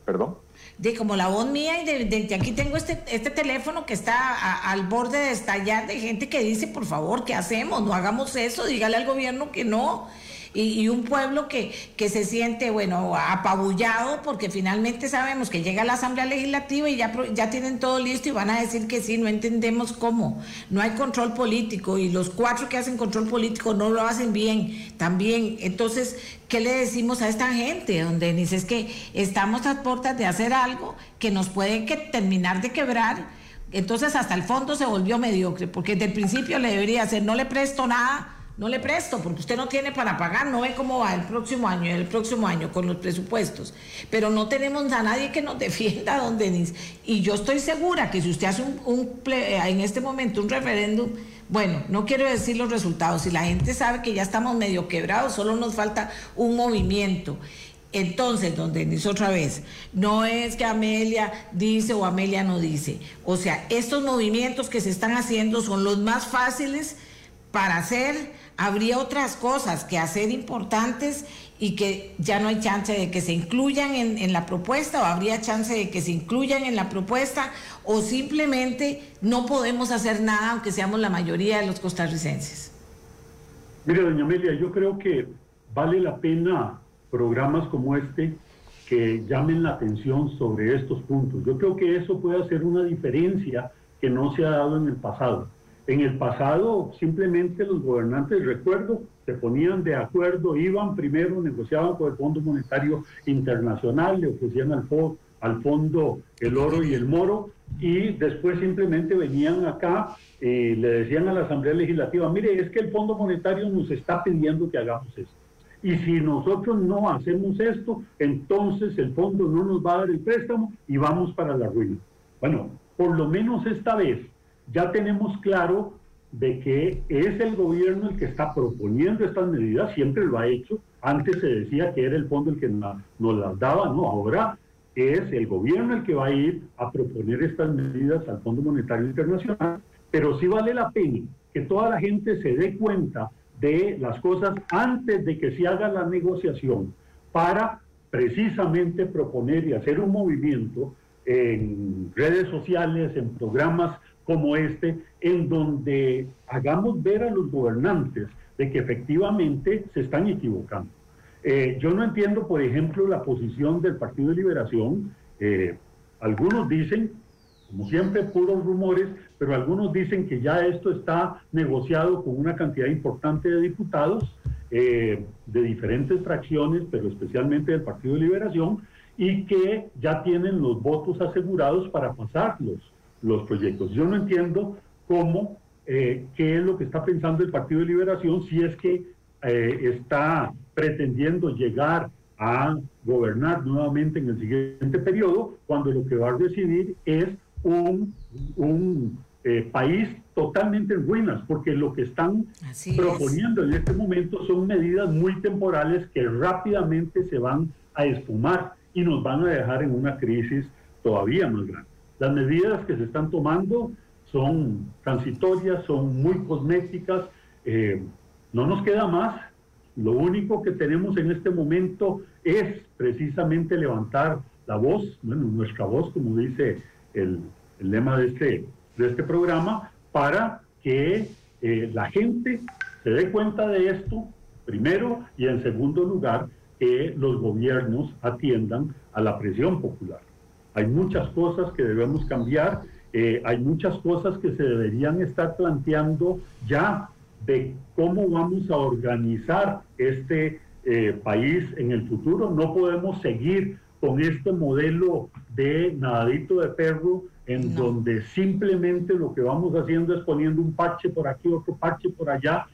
¿Perdón? De como la voz mía y de, aquí tengo este, este teléfono que está al borde de estallar de gente que dice, por favor, ¿qué hacemos? No hagamos eso, dígale al gobierno que no y, un pueblo que, que se siente, bueno, apabullado porque finalmente sabemos que llega la Asamblea Legislativa y ya, ya tienen todo listo y van a decir que sí, no entendemos cómo. No hay control político y los cuatro que hacen control político no lo hacen bien también. Entonces, ¿qué le decimos a esta gente? Donde dice es que estamos a puertas de hacer algo que nos puede que terminar de quebrar. Entonces hasta el fondo se volvió mediocre, porque desde el principio le debería hacer, no le presto nada, no le presto porque usted no tiene para pagar, no ve cómo va el próximo año, el próximo año con los presupuestos. Pero no tenemos a nadie que nos <laughs> defienda, don Denis. Y yo estoy segura que si usted hace un, en este momento un referéndum, bueno, no quiero decir los resultados, si la gente sabe que ya estamos medio quebrados, solo nos falta un movimiento. Entonces, don Denis, otra vez, no es que Amelia dice o Amelia no dice. O sea, estos movimientos que se están haciendo son los más fáciles para hacer habría otras cosas que hacer importantes y que ya no hay chance de que se incluyan en, la propuesta o habría chance de que se incluyan en la propuesta o simplemente no podemos hacer nada aunque seamos la mayoría de los costarricenses. Mire, doña Amelia, yo creo que vale la pena programas como este que llamen la atención sobre estos puntos. Yo creo que eso puede hacer una diferencia que no se ha dado en el pasado. En el pasado simplemente los gobernantes, recuerdo, se ponían de acuerdo, iban primero, negociaban con el Fondo Monetario Internacional, le ofrecían al, fondo el oro y el moro, y después simplemente venían acá y le decían a la Asamblea Legislativa, mire, es que el Fondo Monetario nos está pidiendo que hagamos esto. Y si nosotros no hacemos esto, entonces el fondo no nos va a dar el préstamo y vamos para la ruina. Bueno, por lo menos esta vez ya tenemos claro de que es el gobierno el que está proponiendo estas medidas, siempre lo ha hecho, antes se decía que era el fondo el que nos las daba, no, ahora es el gobierno el que va a ir a proponer estas medidas al Fondo Monetario Internacional, pero sí vale la pena que toda la gente se dé cuenta de las cosas antes de que se haga la negociación para precisamente proponer y hacer un movimiento en redes sociales, en programas como este, en donde hagamos ver a los gobernantes de que efectivamente se están equivocando. Eh, yo no entiendo, por ejemplo, la posición del Partido de Liberación. Eh, algunos dicen, como siempre, puros rumores, pero algunos dicen que ya esto está negociado con una cantidad importante de diputados eh, de diferentes fracciones, pero especialmente del Partido de Liberación, y que ya tienen los votos asegurados para pasarlos los proyectos. Yo no entiendo cómo, eh, qué es lo que está pensando el Partido de Liberación si es que eh, está pretendiendo llegar a gobernar nuevamente en el siguiente periodo, cuando lo que va a decidir es un, un eh, país totalmente en ruinas, porque lo que están proponiendo en este momento son medidas muy temporales que rápidamente se van a esfumar y nos van a dejar en una crisis todavía más grande. Las medidas que se están tomando son transitorias, son muy cosméticas, eh, no nos queda más. Lo único que tenemos en este momento es precisamente levantar la voz, bueno, nuestra voz, como dice el, lema de este, de este programa, para que eh, la gente se dé cuenta de esto, primero, y en segundo lugar, que los gobiernos atiendan a la presión popular. Hay muchas cosas que debemos cambiar, eh, hay muchas cosas que se deberían estar planteando ya de cómo vamos a organizar este eh, país en el futuro. No podemos seguir con este modelo de nadadito de perro en donde simplemente lo que vamos haciendo es poniendo un parche por aquí, otro parche por allá,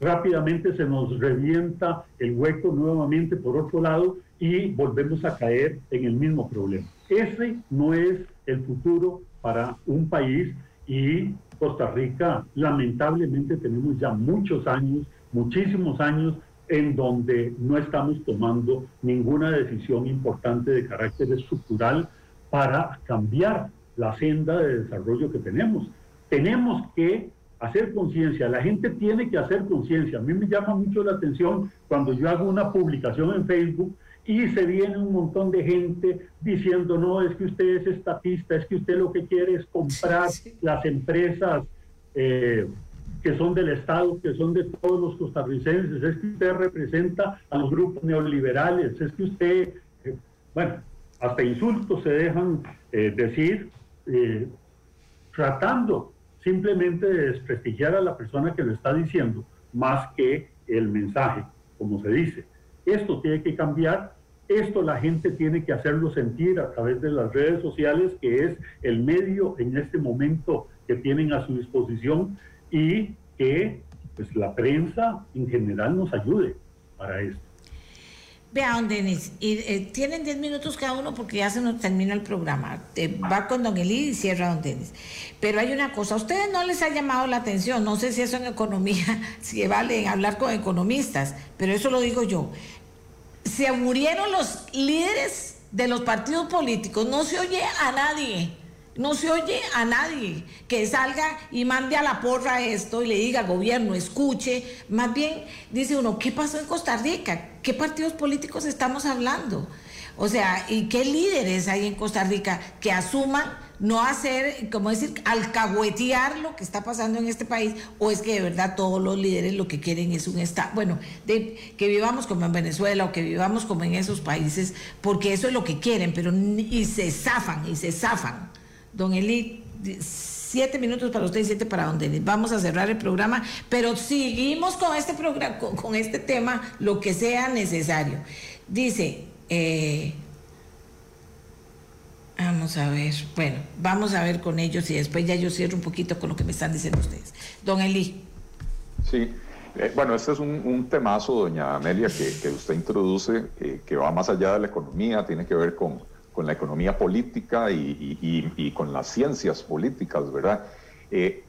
rápidamente se nos revienta el hueco nuevamente por otro lado y volvemos a caer en el mismo problema. Ese no es el futuro para un país y Costa Rica lamentablemente tenemos ya muchos años, muchísimos años en donde no estamos tomando ninguna decisión importante de carácter estructural para cambiar la senda de desarrollo que tenemos. Tenemos que hacer conciencia, la gente tiene que hacer conciencia. A mí me llama mucho la atención cuando yo hago una publicación en Facebook y se viene un montón de gente diciendo, no, es que usted es estatista, es que usted lo que quiere es comprar las empresas eh, que son del Estado, que son de todos los costarricenses, es que usted representa a los grupos neoliberales, es que usted, eh, bueno, hasta insultos se dejan eh, decir, tratando simplemente de desprestigiar a la persona que lo está diciendo, más que el mensaje, como se dice. Esto tiene que cambiar esto la gente tiene que hacerlo sentir a través de las redes sociales, que es el medio en este momento que tienen a su disposición y que pues, la prensa en general nos ayude para esto. Vea, don Denis, y, eh, tienen 10 minutos cada uno porque ya se nos termina el programa. va con don Eli y cierra don Denis. Pero hay una cosa, a ustedes no les ha llamado la atención, no sé si eso en economía, <laughs> si vale hablar con economistas, pero eso lo digo yo se murieron los líderes de los partidos políticos. No se oye a nadie. No se oye a nadie que salga y mande a la porra esto y le diga gobierno, escuche. Más bien dice uno, ¿qué pasó en Costa Rica? ¿Qué partidos políticos estamos hablando? O sea, ¿y qué líderes hay en Costa Rica que asuman no hacer, como decir, alcahuetear lo que está pasando en este país, o es que de verdad todos los líderes lo que quieren es un Estado, bueno, de, que vivamos como en Venezuela o que vivamos como en esos países, porque eso es lo que quieren, pero y se zafan, y se zafan. Don Eli, siete minutos para usted y siete para Don. Vamos a cerrar el programa, pero seguimos con este programa, con, este tema, lo que sea necesario. Dice, eh, Vamos a ver, bueno, vamos a ver con ellos y después ya yo cierro un poquito con lo que me están diciendo ustedes. Don Eli. Sí, eh, bueno, este es un, temazo, doña Amelia, que, usted introduce, eh, que va más allá de la economía, tiene que ver con, la economía política y, con las ciencias políticas, ¿verdad? Eh,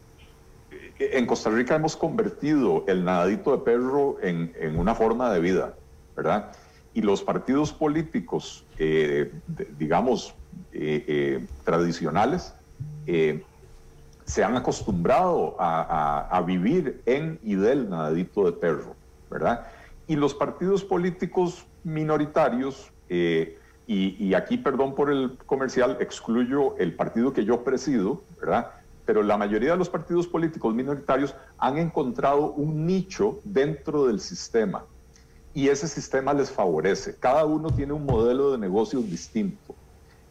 en Costa Rica hemos convertido el nadadito de perro en, en una forma de vida, ¿verdad? Y los partidos políticos, digamos, tradicionales eh, se han acostumbrado a, vivir en y del nadadito de perro, ¿verdad? Y los partidos políticos minoritarios, y, aquí, perdón por el comercial, excluyo el partido que yo presido, ¿verdad? Pero la mayoría de los partidos políticos minoritarios han encontrado un nicho dentro del sistema y ese sistema les favorece. Cada uno tiene un modelo de negocios distinto.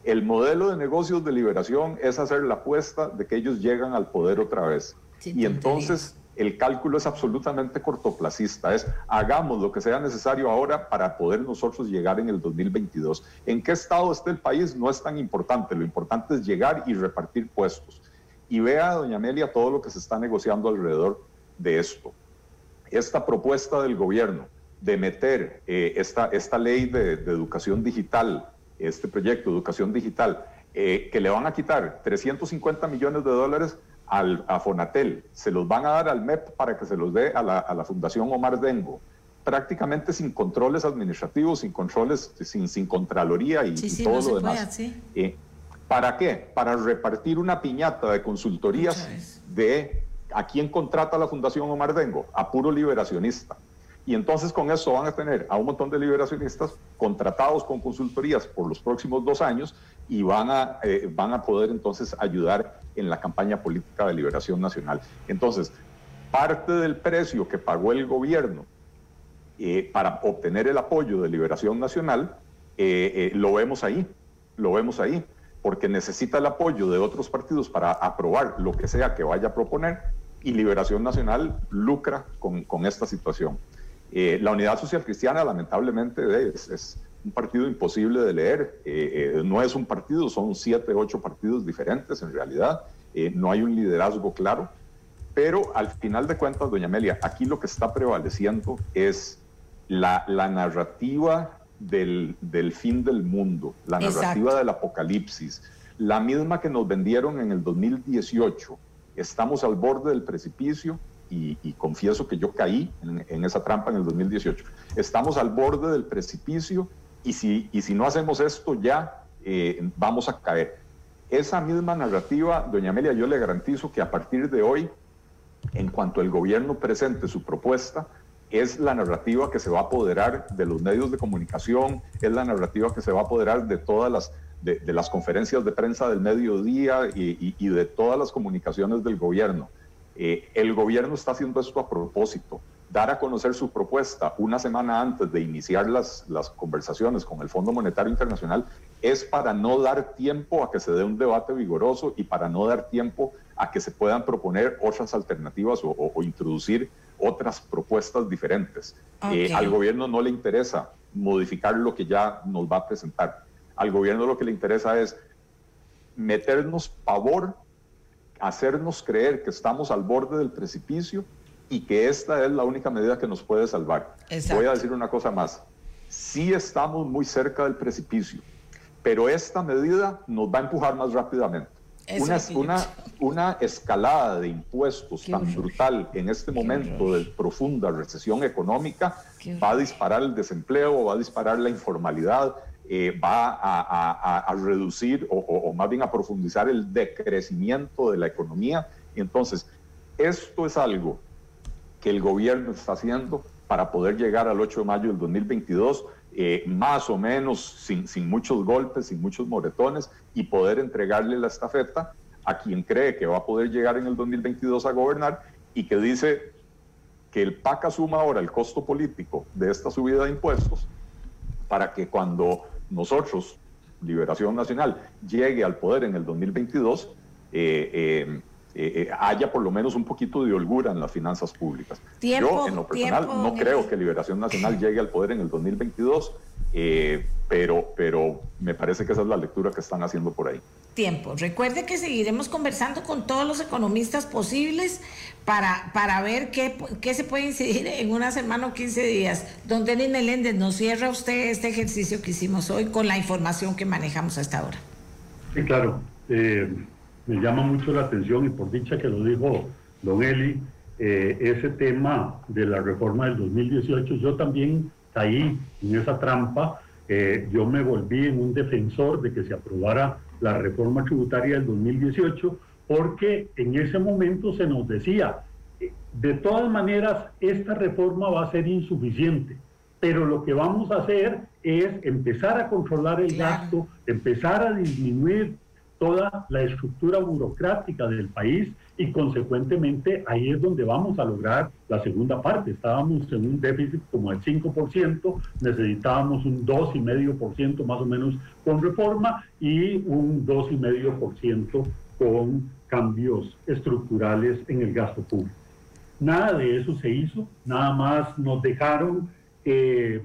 El modelo de negocios de liberación es hacer la apuesta de que ellos llegan al poder otra vez. y entonces el cálculo es absolutamente cortoplacista, es hagamos lo que sea necesario ahora para poder nosotros llegar en el 2022. ¿En qué estado esté el país? No es tan importante, lo importante es llegar y repartir puestos. Y vea, doña Amelia, todo lo que se está negociando alrededor de esto. Esta propuesta del gobierno de meter eh, esta, esta ley de, de educación digital este proyecto educación digital, eh, que le van a quitar 350 millones de dólares al, a Fonatel, se los van a dar al MEP para que se los dé a la, a la Fundación Omar Dengo, prácticamente sin controles administrativos, sin controles, sin, sin contraloría y, todo lo demás. Eh, ¿Para qué? Para repartir una piñata de consultorías de a quién contrata la Fundación Omar Dengo, a puro liberacionista. Y entonces con eso van a tener a un montón de liberacionistas contratados con consultorías por los próximos dos años y van a, eh, van a poder entonces ayudar en la campaña política de liberación nacional. Entonces, parte del precio que pagó el gobierno eh, para obtener el apoyo de Liberación Nacional, eh, lo vemos ahí, lo vemos ahí, porque necesita el apoyo de otros partidos para aprobar lo que sea que vaya a proponer y Liberación Nacional lucra con, con esta situación. La Unidad Social Cristiana lamentablemente es, un partido imposible de leer, no es un partido, son siete, ocho partidos diferentes en realidad, no hay un liderazgo claro. Pero al final de cuentas, doña Amelia, aquí lo que está prevaleciendo es la, narrativa del, fin del mundo, la narrativa del apocalipsis, la misma que nos vendieron en el 2018. Estamos al borde del precipicio y, confieso que yo caí en, esa trampa en el 2018. Estamos al borde del precipicio y si, y si no hacemos esto ya eh, vamos a caer. Esa misma narrativa, doña Amelia, yo le garantizo que a partir de hoy en cuanto el gobierno presente su propuesta, es la narrativa que se va a apoderar de los medios de comunicación, es la narrativa que se va a apoderar de todas las, de, las conferencias de prensa del mediodía y, de todas las comunicaciones del gobierno. Eh, el gobierno está haciendo esto a propósito, dar a conocer su propuesta una semana antes de iniciar las, las conversaciones con el Fondo Monetario Internacional es para no dar tiempo a que se dé un debate vigoroso y para no dar tiempo a que se puedan proponer otras alternativas o, introducir otras propuestas diferentes. Eh, al gobierno no le interesa modificar lo que ya nos va a presentar. Al gobierno lo que le interesa es meternos pavor, hacernos creer que estamos al borde del precipicio y que esta es la única medida que nos puede salvar. Voy a decir una cosa más. Sí estamos muy cerca del precipicio, pero esta medida nos va a empujar más rápidamente. Una, una, una, escalada de impuestos tan brutal en este momento de profunda recesión económica va a disparar el desempleo, va a disparar la informalidad, eh, va a, reducir o, más bien a profundizar el decrecimiento de la economía. Entonces, esto es algo que el gobierno está haciendo para poder llegar al 8 de mayo del 2022 eh, más o menos sin, sin, muchos golpes, sin muchos moretones, y poder entregarle la estafeta a quien cree que va a poder llegar en el 2022 a gobernar y que dice que el PAC asuma ahora el costo político de esta subida de impuestos para que cuando nosotros, Liberación Nacional, llegue al poder en el 2022, eh, eh, eh, haya por lo menos un poquito de holgura en las finanzas públicas. Yo, en lo personal, no creo que Liberación Nacional llegue al poder en el 2022, eh, pero, pero me parece que esa es la lectura que están haciendo por ahí. Tiempo. Recuerde que seguiremos conversando con todos los economistas posibles para, para ver qué, qué se puede incidir en una semana o 15 días. Don Denis Meléndez, nos cierra usted este ejercicio que hicimos hoy con la información que manejamos hasta ahora. Sí, claro. Eh, me llama mucho la atención y por dicha que lo dijo don Eli, eh, ese tema de la reforma del 2018, yo también caí en esa trampa, eh, yo me volví en un defensor de que se aprobara la reforma tributaria del 2018, porque en ese momento se nos decía, eh, de todas maneras, esta reforma va a ser insuficiente, pero lo que vamos a hacer es empezar a controlar el gasto, empezar a disminuir toda la estructura burocrática del país y consecuentemente ahí es donde vamos a lograr la segunda parte. Estábamos en un déficit como el 5%, necesitábamos un 2,5% más o menos con reforma y un 2,5% con cambios estructurales en el gasto público. Nada de eso se hizo, nada más nos dejaron que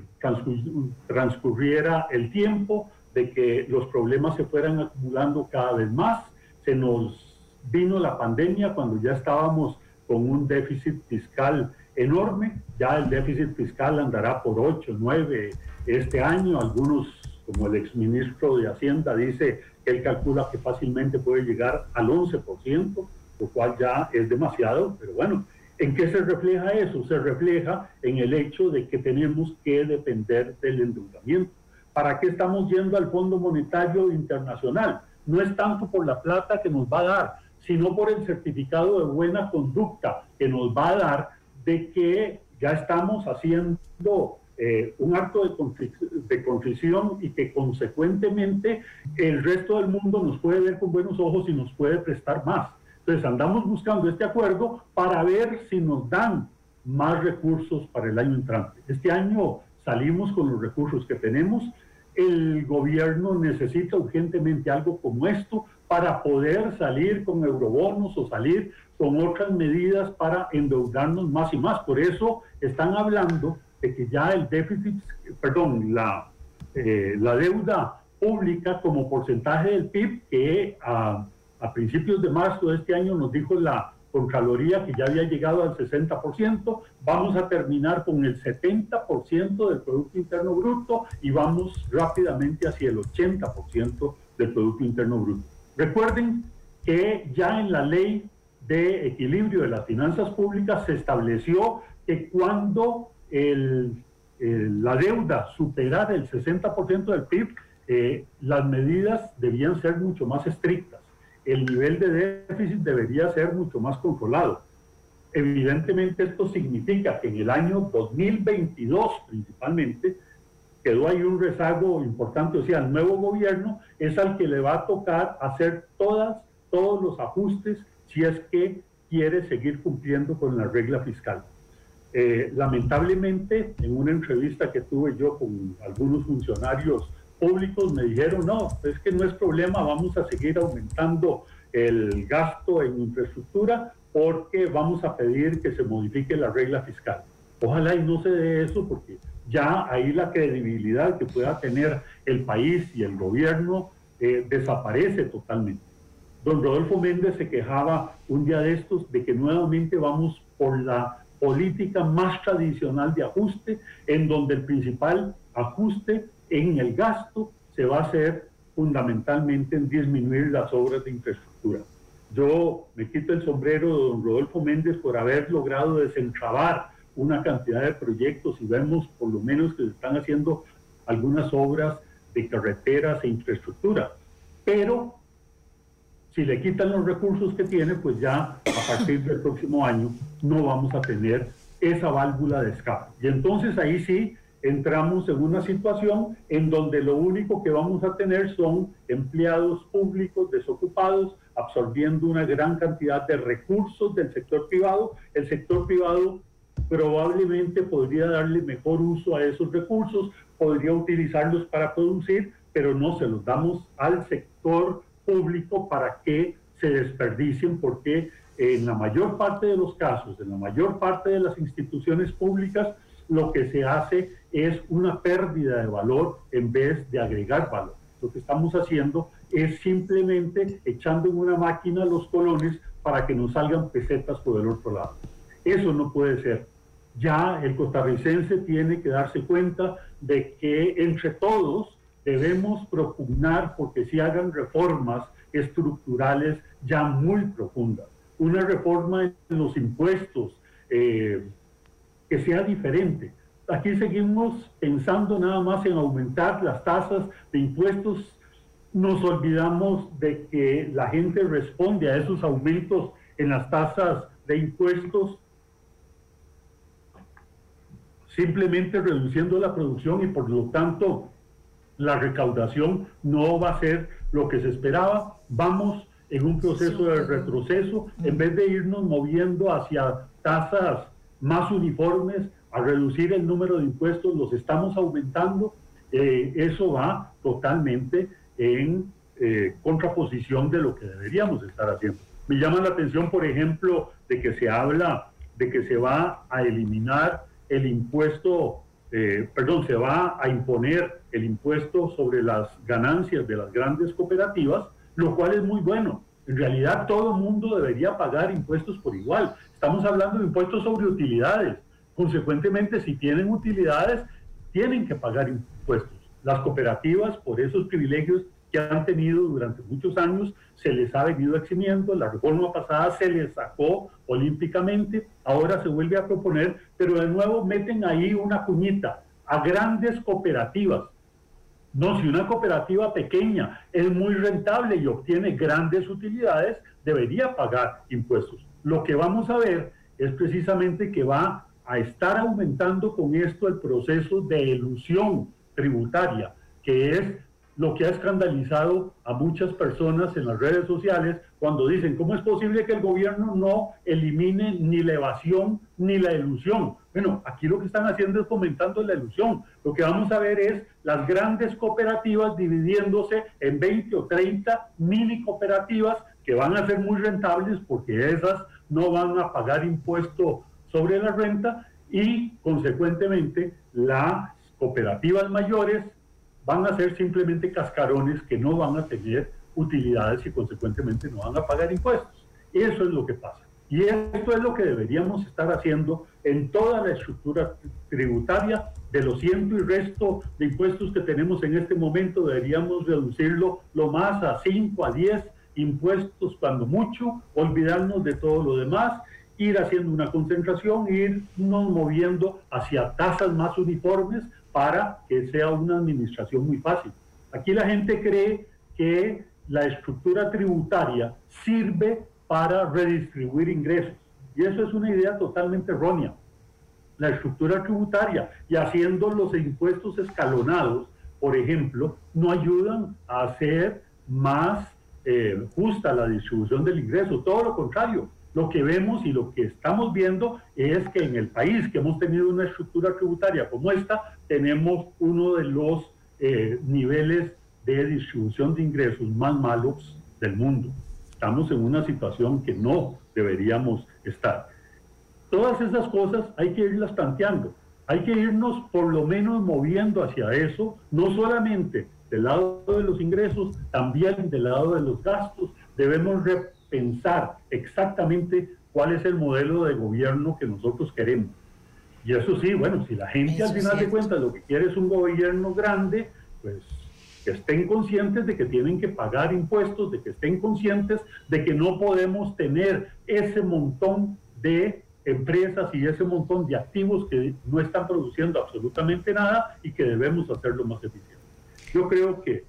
transcurriera el tiempo, de que los problemas se fueran acumulando cada vez más. Se nos vino la pandemia cuando ya estábamos con un déficit fiscal enorme. Ya el déficit fiscal andará por 8, 9 este año. Algunos, como el exministro de Hacienda, dice que él calcula que fácilmente puede llegar al 11%, lo cual ya es demasiado, pero bueno. ¿En qué se refleja eso? Se refleja en el hecho de que tenemos que depender del endeudamiento. ¿Para qué estamos yendo al Fondo Monetario Internacional? No es tanto por la plata que nos va a dar, sino por el certificado de buena conducta que nos va a dar de que ya estamos haciendo eh, un acto de, de contrición y que consecuentemente el resto del mundo nos puede ver con buenos ojos y nos puede prestar más. Entonces andamos buscando este acuerdo para ver si nos dan más recursos para el año entrante. Este año salimos con los recursos que tenemos. El gobierno necesita urgentemente algo como esto para poder salir con eurobonos o salir con otras medidas para endeudarnos más y más. Por eso están hablando de que ya el déficit, perdón, la, eh, la deuda pública como porcentaje del PIB, que a, a principios de marzo de este año nos dijo la Contraloría que ya había llegado al 60%, vamos a terminar con el 70% del Producto Interno Bruto y vamos rápidamente hacia el 80% del Producto Interno Bruto. Recuerden que ya en la ley de equilibrio de las finanzas públicas se estableció que cuando la deuda superara el 60% del PIB, eh, las medidas debían ser mucho más estrictas el nivel de déficit debería ser mucho más controlado. Evidentemente esto significa que en el año 2022 principalmente quedó ahí un rezago importante, o sea, el nuevo gobierno es al que le va a tocar hacer todas, todos los ajustes si es que quiere seguir cumpliendo con la regla fiscal. Eh, lamentablemente, en una entrevista que tuve yo con algunos funcionarios públicos me dijeron, no, es que no es problema, vamos a seguir aumentando el gasto en infraestructura porque vamos a pedir que se modifique la regla fiscal. Ojalá y no se dé eso porque ya ahí la credibilidad que pueda tener el país y el gobierno eh, desaparece totalmente. Don Rodolfo Méndez se quejaba un día de estos de que nuevamente vamos por la política más tradicional de ajuste, en donde el principal ajuste en el gasto se va a hacer fundamentalmente en disminuir las obras de infraestructura. Yo me quito el sombrero de don Rodolfo Méndez por haber logrado desentrabar una cantidad de proyectos y vemos por lo menos que se están haciendo algunas obras de carreteras e infraestructura. Pero si le quitan los recursos que tiene, pues ya a partir del próximo año no vamos a tener esa válvula de escape. Y entonces ahí sí entramos en una situación en donde lo único que vamos a tener son empleados públicos desocupados, absorbiendo una gran cantidad de recursos del sector privado. El sector privado probablemente podría darle mejor uso a esos recursos, podría utilizarlos para producir, pero no se los damos al sector público para que se desperdicien, porque en la mayor parte de los casos, en la mayor parte de las instituciones públicas, lo que se hace es una pérdida de valor en vez de agregar valor. Lo que estamos haciendo es simplemente echando en una máquina los colones para que nos salgan pesetas por el otro lado. Eso no puede ser. Ya el costarricense tiene que darse cuenta de que entre todos debemos propugnar porque se hagan reformas estructurales ya muy profundas. Una reforma en los impuestos, eh, que sea diferente. Aquí seguimos pensando nada más en aumentar las tasas de impuestos. Nos olvidamos de que la gente responde a esos aumentos en las tasas de impuestos simplemente reduciendo la producción y por lo tanto la recaudación no va a ser lo que se esperaba. Vamos en un proceso de retroceso en vez de irnos moviendo hacia tasas más uniformes, a reducir el número de impuestos, los estamos aumentando, eh, eso va totalmente en eh, contraposición de lo que deberíamos estar haciendo. Me llama la atención, por ejemplo, de que se habla de que se va a eliminar el impuesto, eh, perdón, se va a imponer el impuesto sobre las ganancias de las grandes cooperativas, lo cual es muy bueno. En realidad todo el mundo debería pagar impuestos por igual. Estamos hablando de impuestos sobre utilidades. Consecuentemente, si tienen utilidades, tienen que pagar impuestos. Las cooperativas, por esos privilegios que han tenido durante muchos años, se les ha venido eximiendo. La reforma pasada se les sacó olímpicamente, ahora se vuelve a proponer, pero de nuevo meten ahí una cuñita a grandes cooperativas. No, si una cooperativa pequeña es muy rentable y obtiene grandes utilidades, debería pagar impuestos. Lo que vamos a ver es precisamente que va a estar aumentando con esto el proceso de ilusión tributaria, que es lo que ha escandalizado a muchas personas en las redes sociales cuando dicen, ¿cómo es posible que el gobierno no elimine ni la evasión ni la ilusión? Bueno, aquí lo que están haciendo es fomentando la ilusión. Lo que vamos a ver es las grandes cooperativas dividiéndose en 20 o 30 mini cooperativas que van a ser muy rentables porque esas no van a pagar impuesto sobre la renta y consecuentemente las cooperativas mayores van a ser simplemente cascarones que no van a tener utilidades y consecuentemente no van a pagar impuestos. Eso es lo que pasa. Y esto es lo que deberíamos estar haciendo en toda la estructura tributaria de los ciento y resto de impuestos que tenemos en este momento. Deberíamos reducirlo lo más a 5 a 10 impuestos cuando mucho, olvidarnos de todo lo demás, ir haciendo una concentración, irnos moviendo hacia tasas más uniformes para que sea una administración muy fácil. Aquí la gente cree que la estructura tributaria sirve para redistribuir ingresos. Y eso es una idea totalmente errónea. La estructura tributaria y haciendo los impuestos escalonados, por ejemplo, no ayudan a hacer más eh, justa la distribución del ingreso. Todo lo contrario, lo que vemos y lo que estamos viendo es que en el país que hemos tenido una estructura tributaria como esta, tenemos uno de los eh, niveles de distribución de ingresos más malos del mundo. Estamos en una situación que no deberíamos estar. Todas esas cosas hay que irlas planteando. Hay que irnos por lo menos moviendo hacia eso, no solamente del lado de los ingresos, también del lado de los gastos. Debemos pensar exactamente cuál es el modelo de gobierno que nosotros queremos. Y eso sí, bueno, si la gente al final de cuentas lo que quiere es un gobierno grande, pues que estén conscientes de que tienen que pagar impuestos, de que estén conscientes de que no podemos tener ese montón de empresas y ese montón de activos que no están produciendo absolutamente nada y que debemos hacerlo más eficiente. Yo creo que,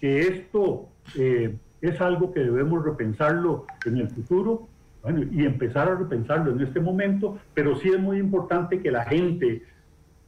que esto eh, es algo que debemos repensarlo en el futuro bueno, y empezar a repensarlo en este momento, pero sí es muy importante que la gente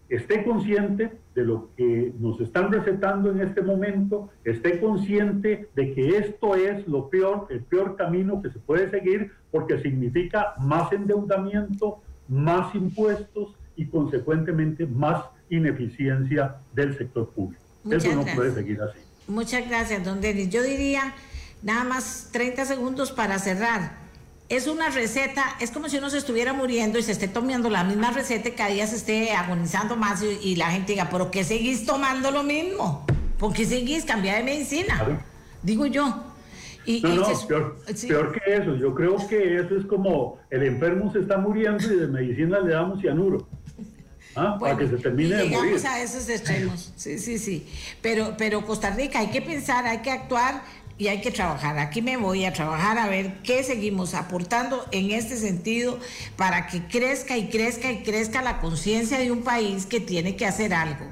esté consciente de lo que nos están recetando en este momento, esté consciente de que esto es lo peor, el peor camino que se puede seguir, porque significa más endeudamiento, más impuestos y consecuentemente más ineficiencia del sector público. Eso no puede seguir así. Muchas gracias, don Denis. Yo diría Nada más 30 segundos para cerrar. Es una receta, es como si uno se estuviera muriendo y se esté tomando la misma receta y cada día se esté agonizando más y, la gente diga, ¿pero qué seguís tomando lo mismo? ¿Por qué seguís cambiando de medicina? Digo yo. Y, no, no, peor, peor, que eso. Yo creo que eso es como el enfermo se está muriendo y de medicina le damos cianuro. ¿ah? para que se termine de llegamos a esos extremos. Sí, sí, sí. Pero, pero Costa Rica hay que pensar, hay que actuar y hay que trabajar. Aquí me voy a trabajar a ver qué seguimos aportando en este sentido para que crezca y crezca y crezca la conciencia de un país que tiene que hacer algo.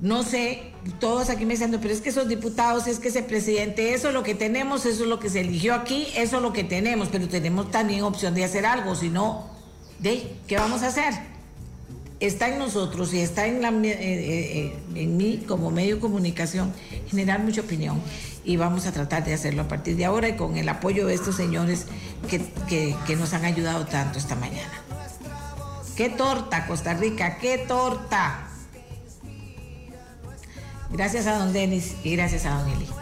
No sé, todos aquí me dicen, pero es que esos diputados, es que ese presidente, eso es lo que tenemos, eso es lo que se eligió aquí, eso es lo que tenemos, pero tenemos también opción de hacer algo, si no, ¿de qué vamos a hacer? Está en nosotros y está en, la, eh, eh, eh, en mí como medio de comunicación generar mucha opinión y vamos a tratar de hacerlo a partir de ahora y con el apoyo de estos señores que, nos han ayudado tanto esta mañana. ¡Qué torta, Costa Rica! ¡Qué torta! Gracias a don Denis y gracias a don Eli.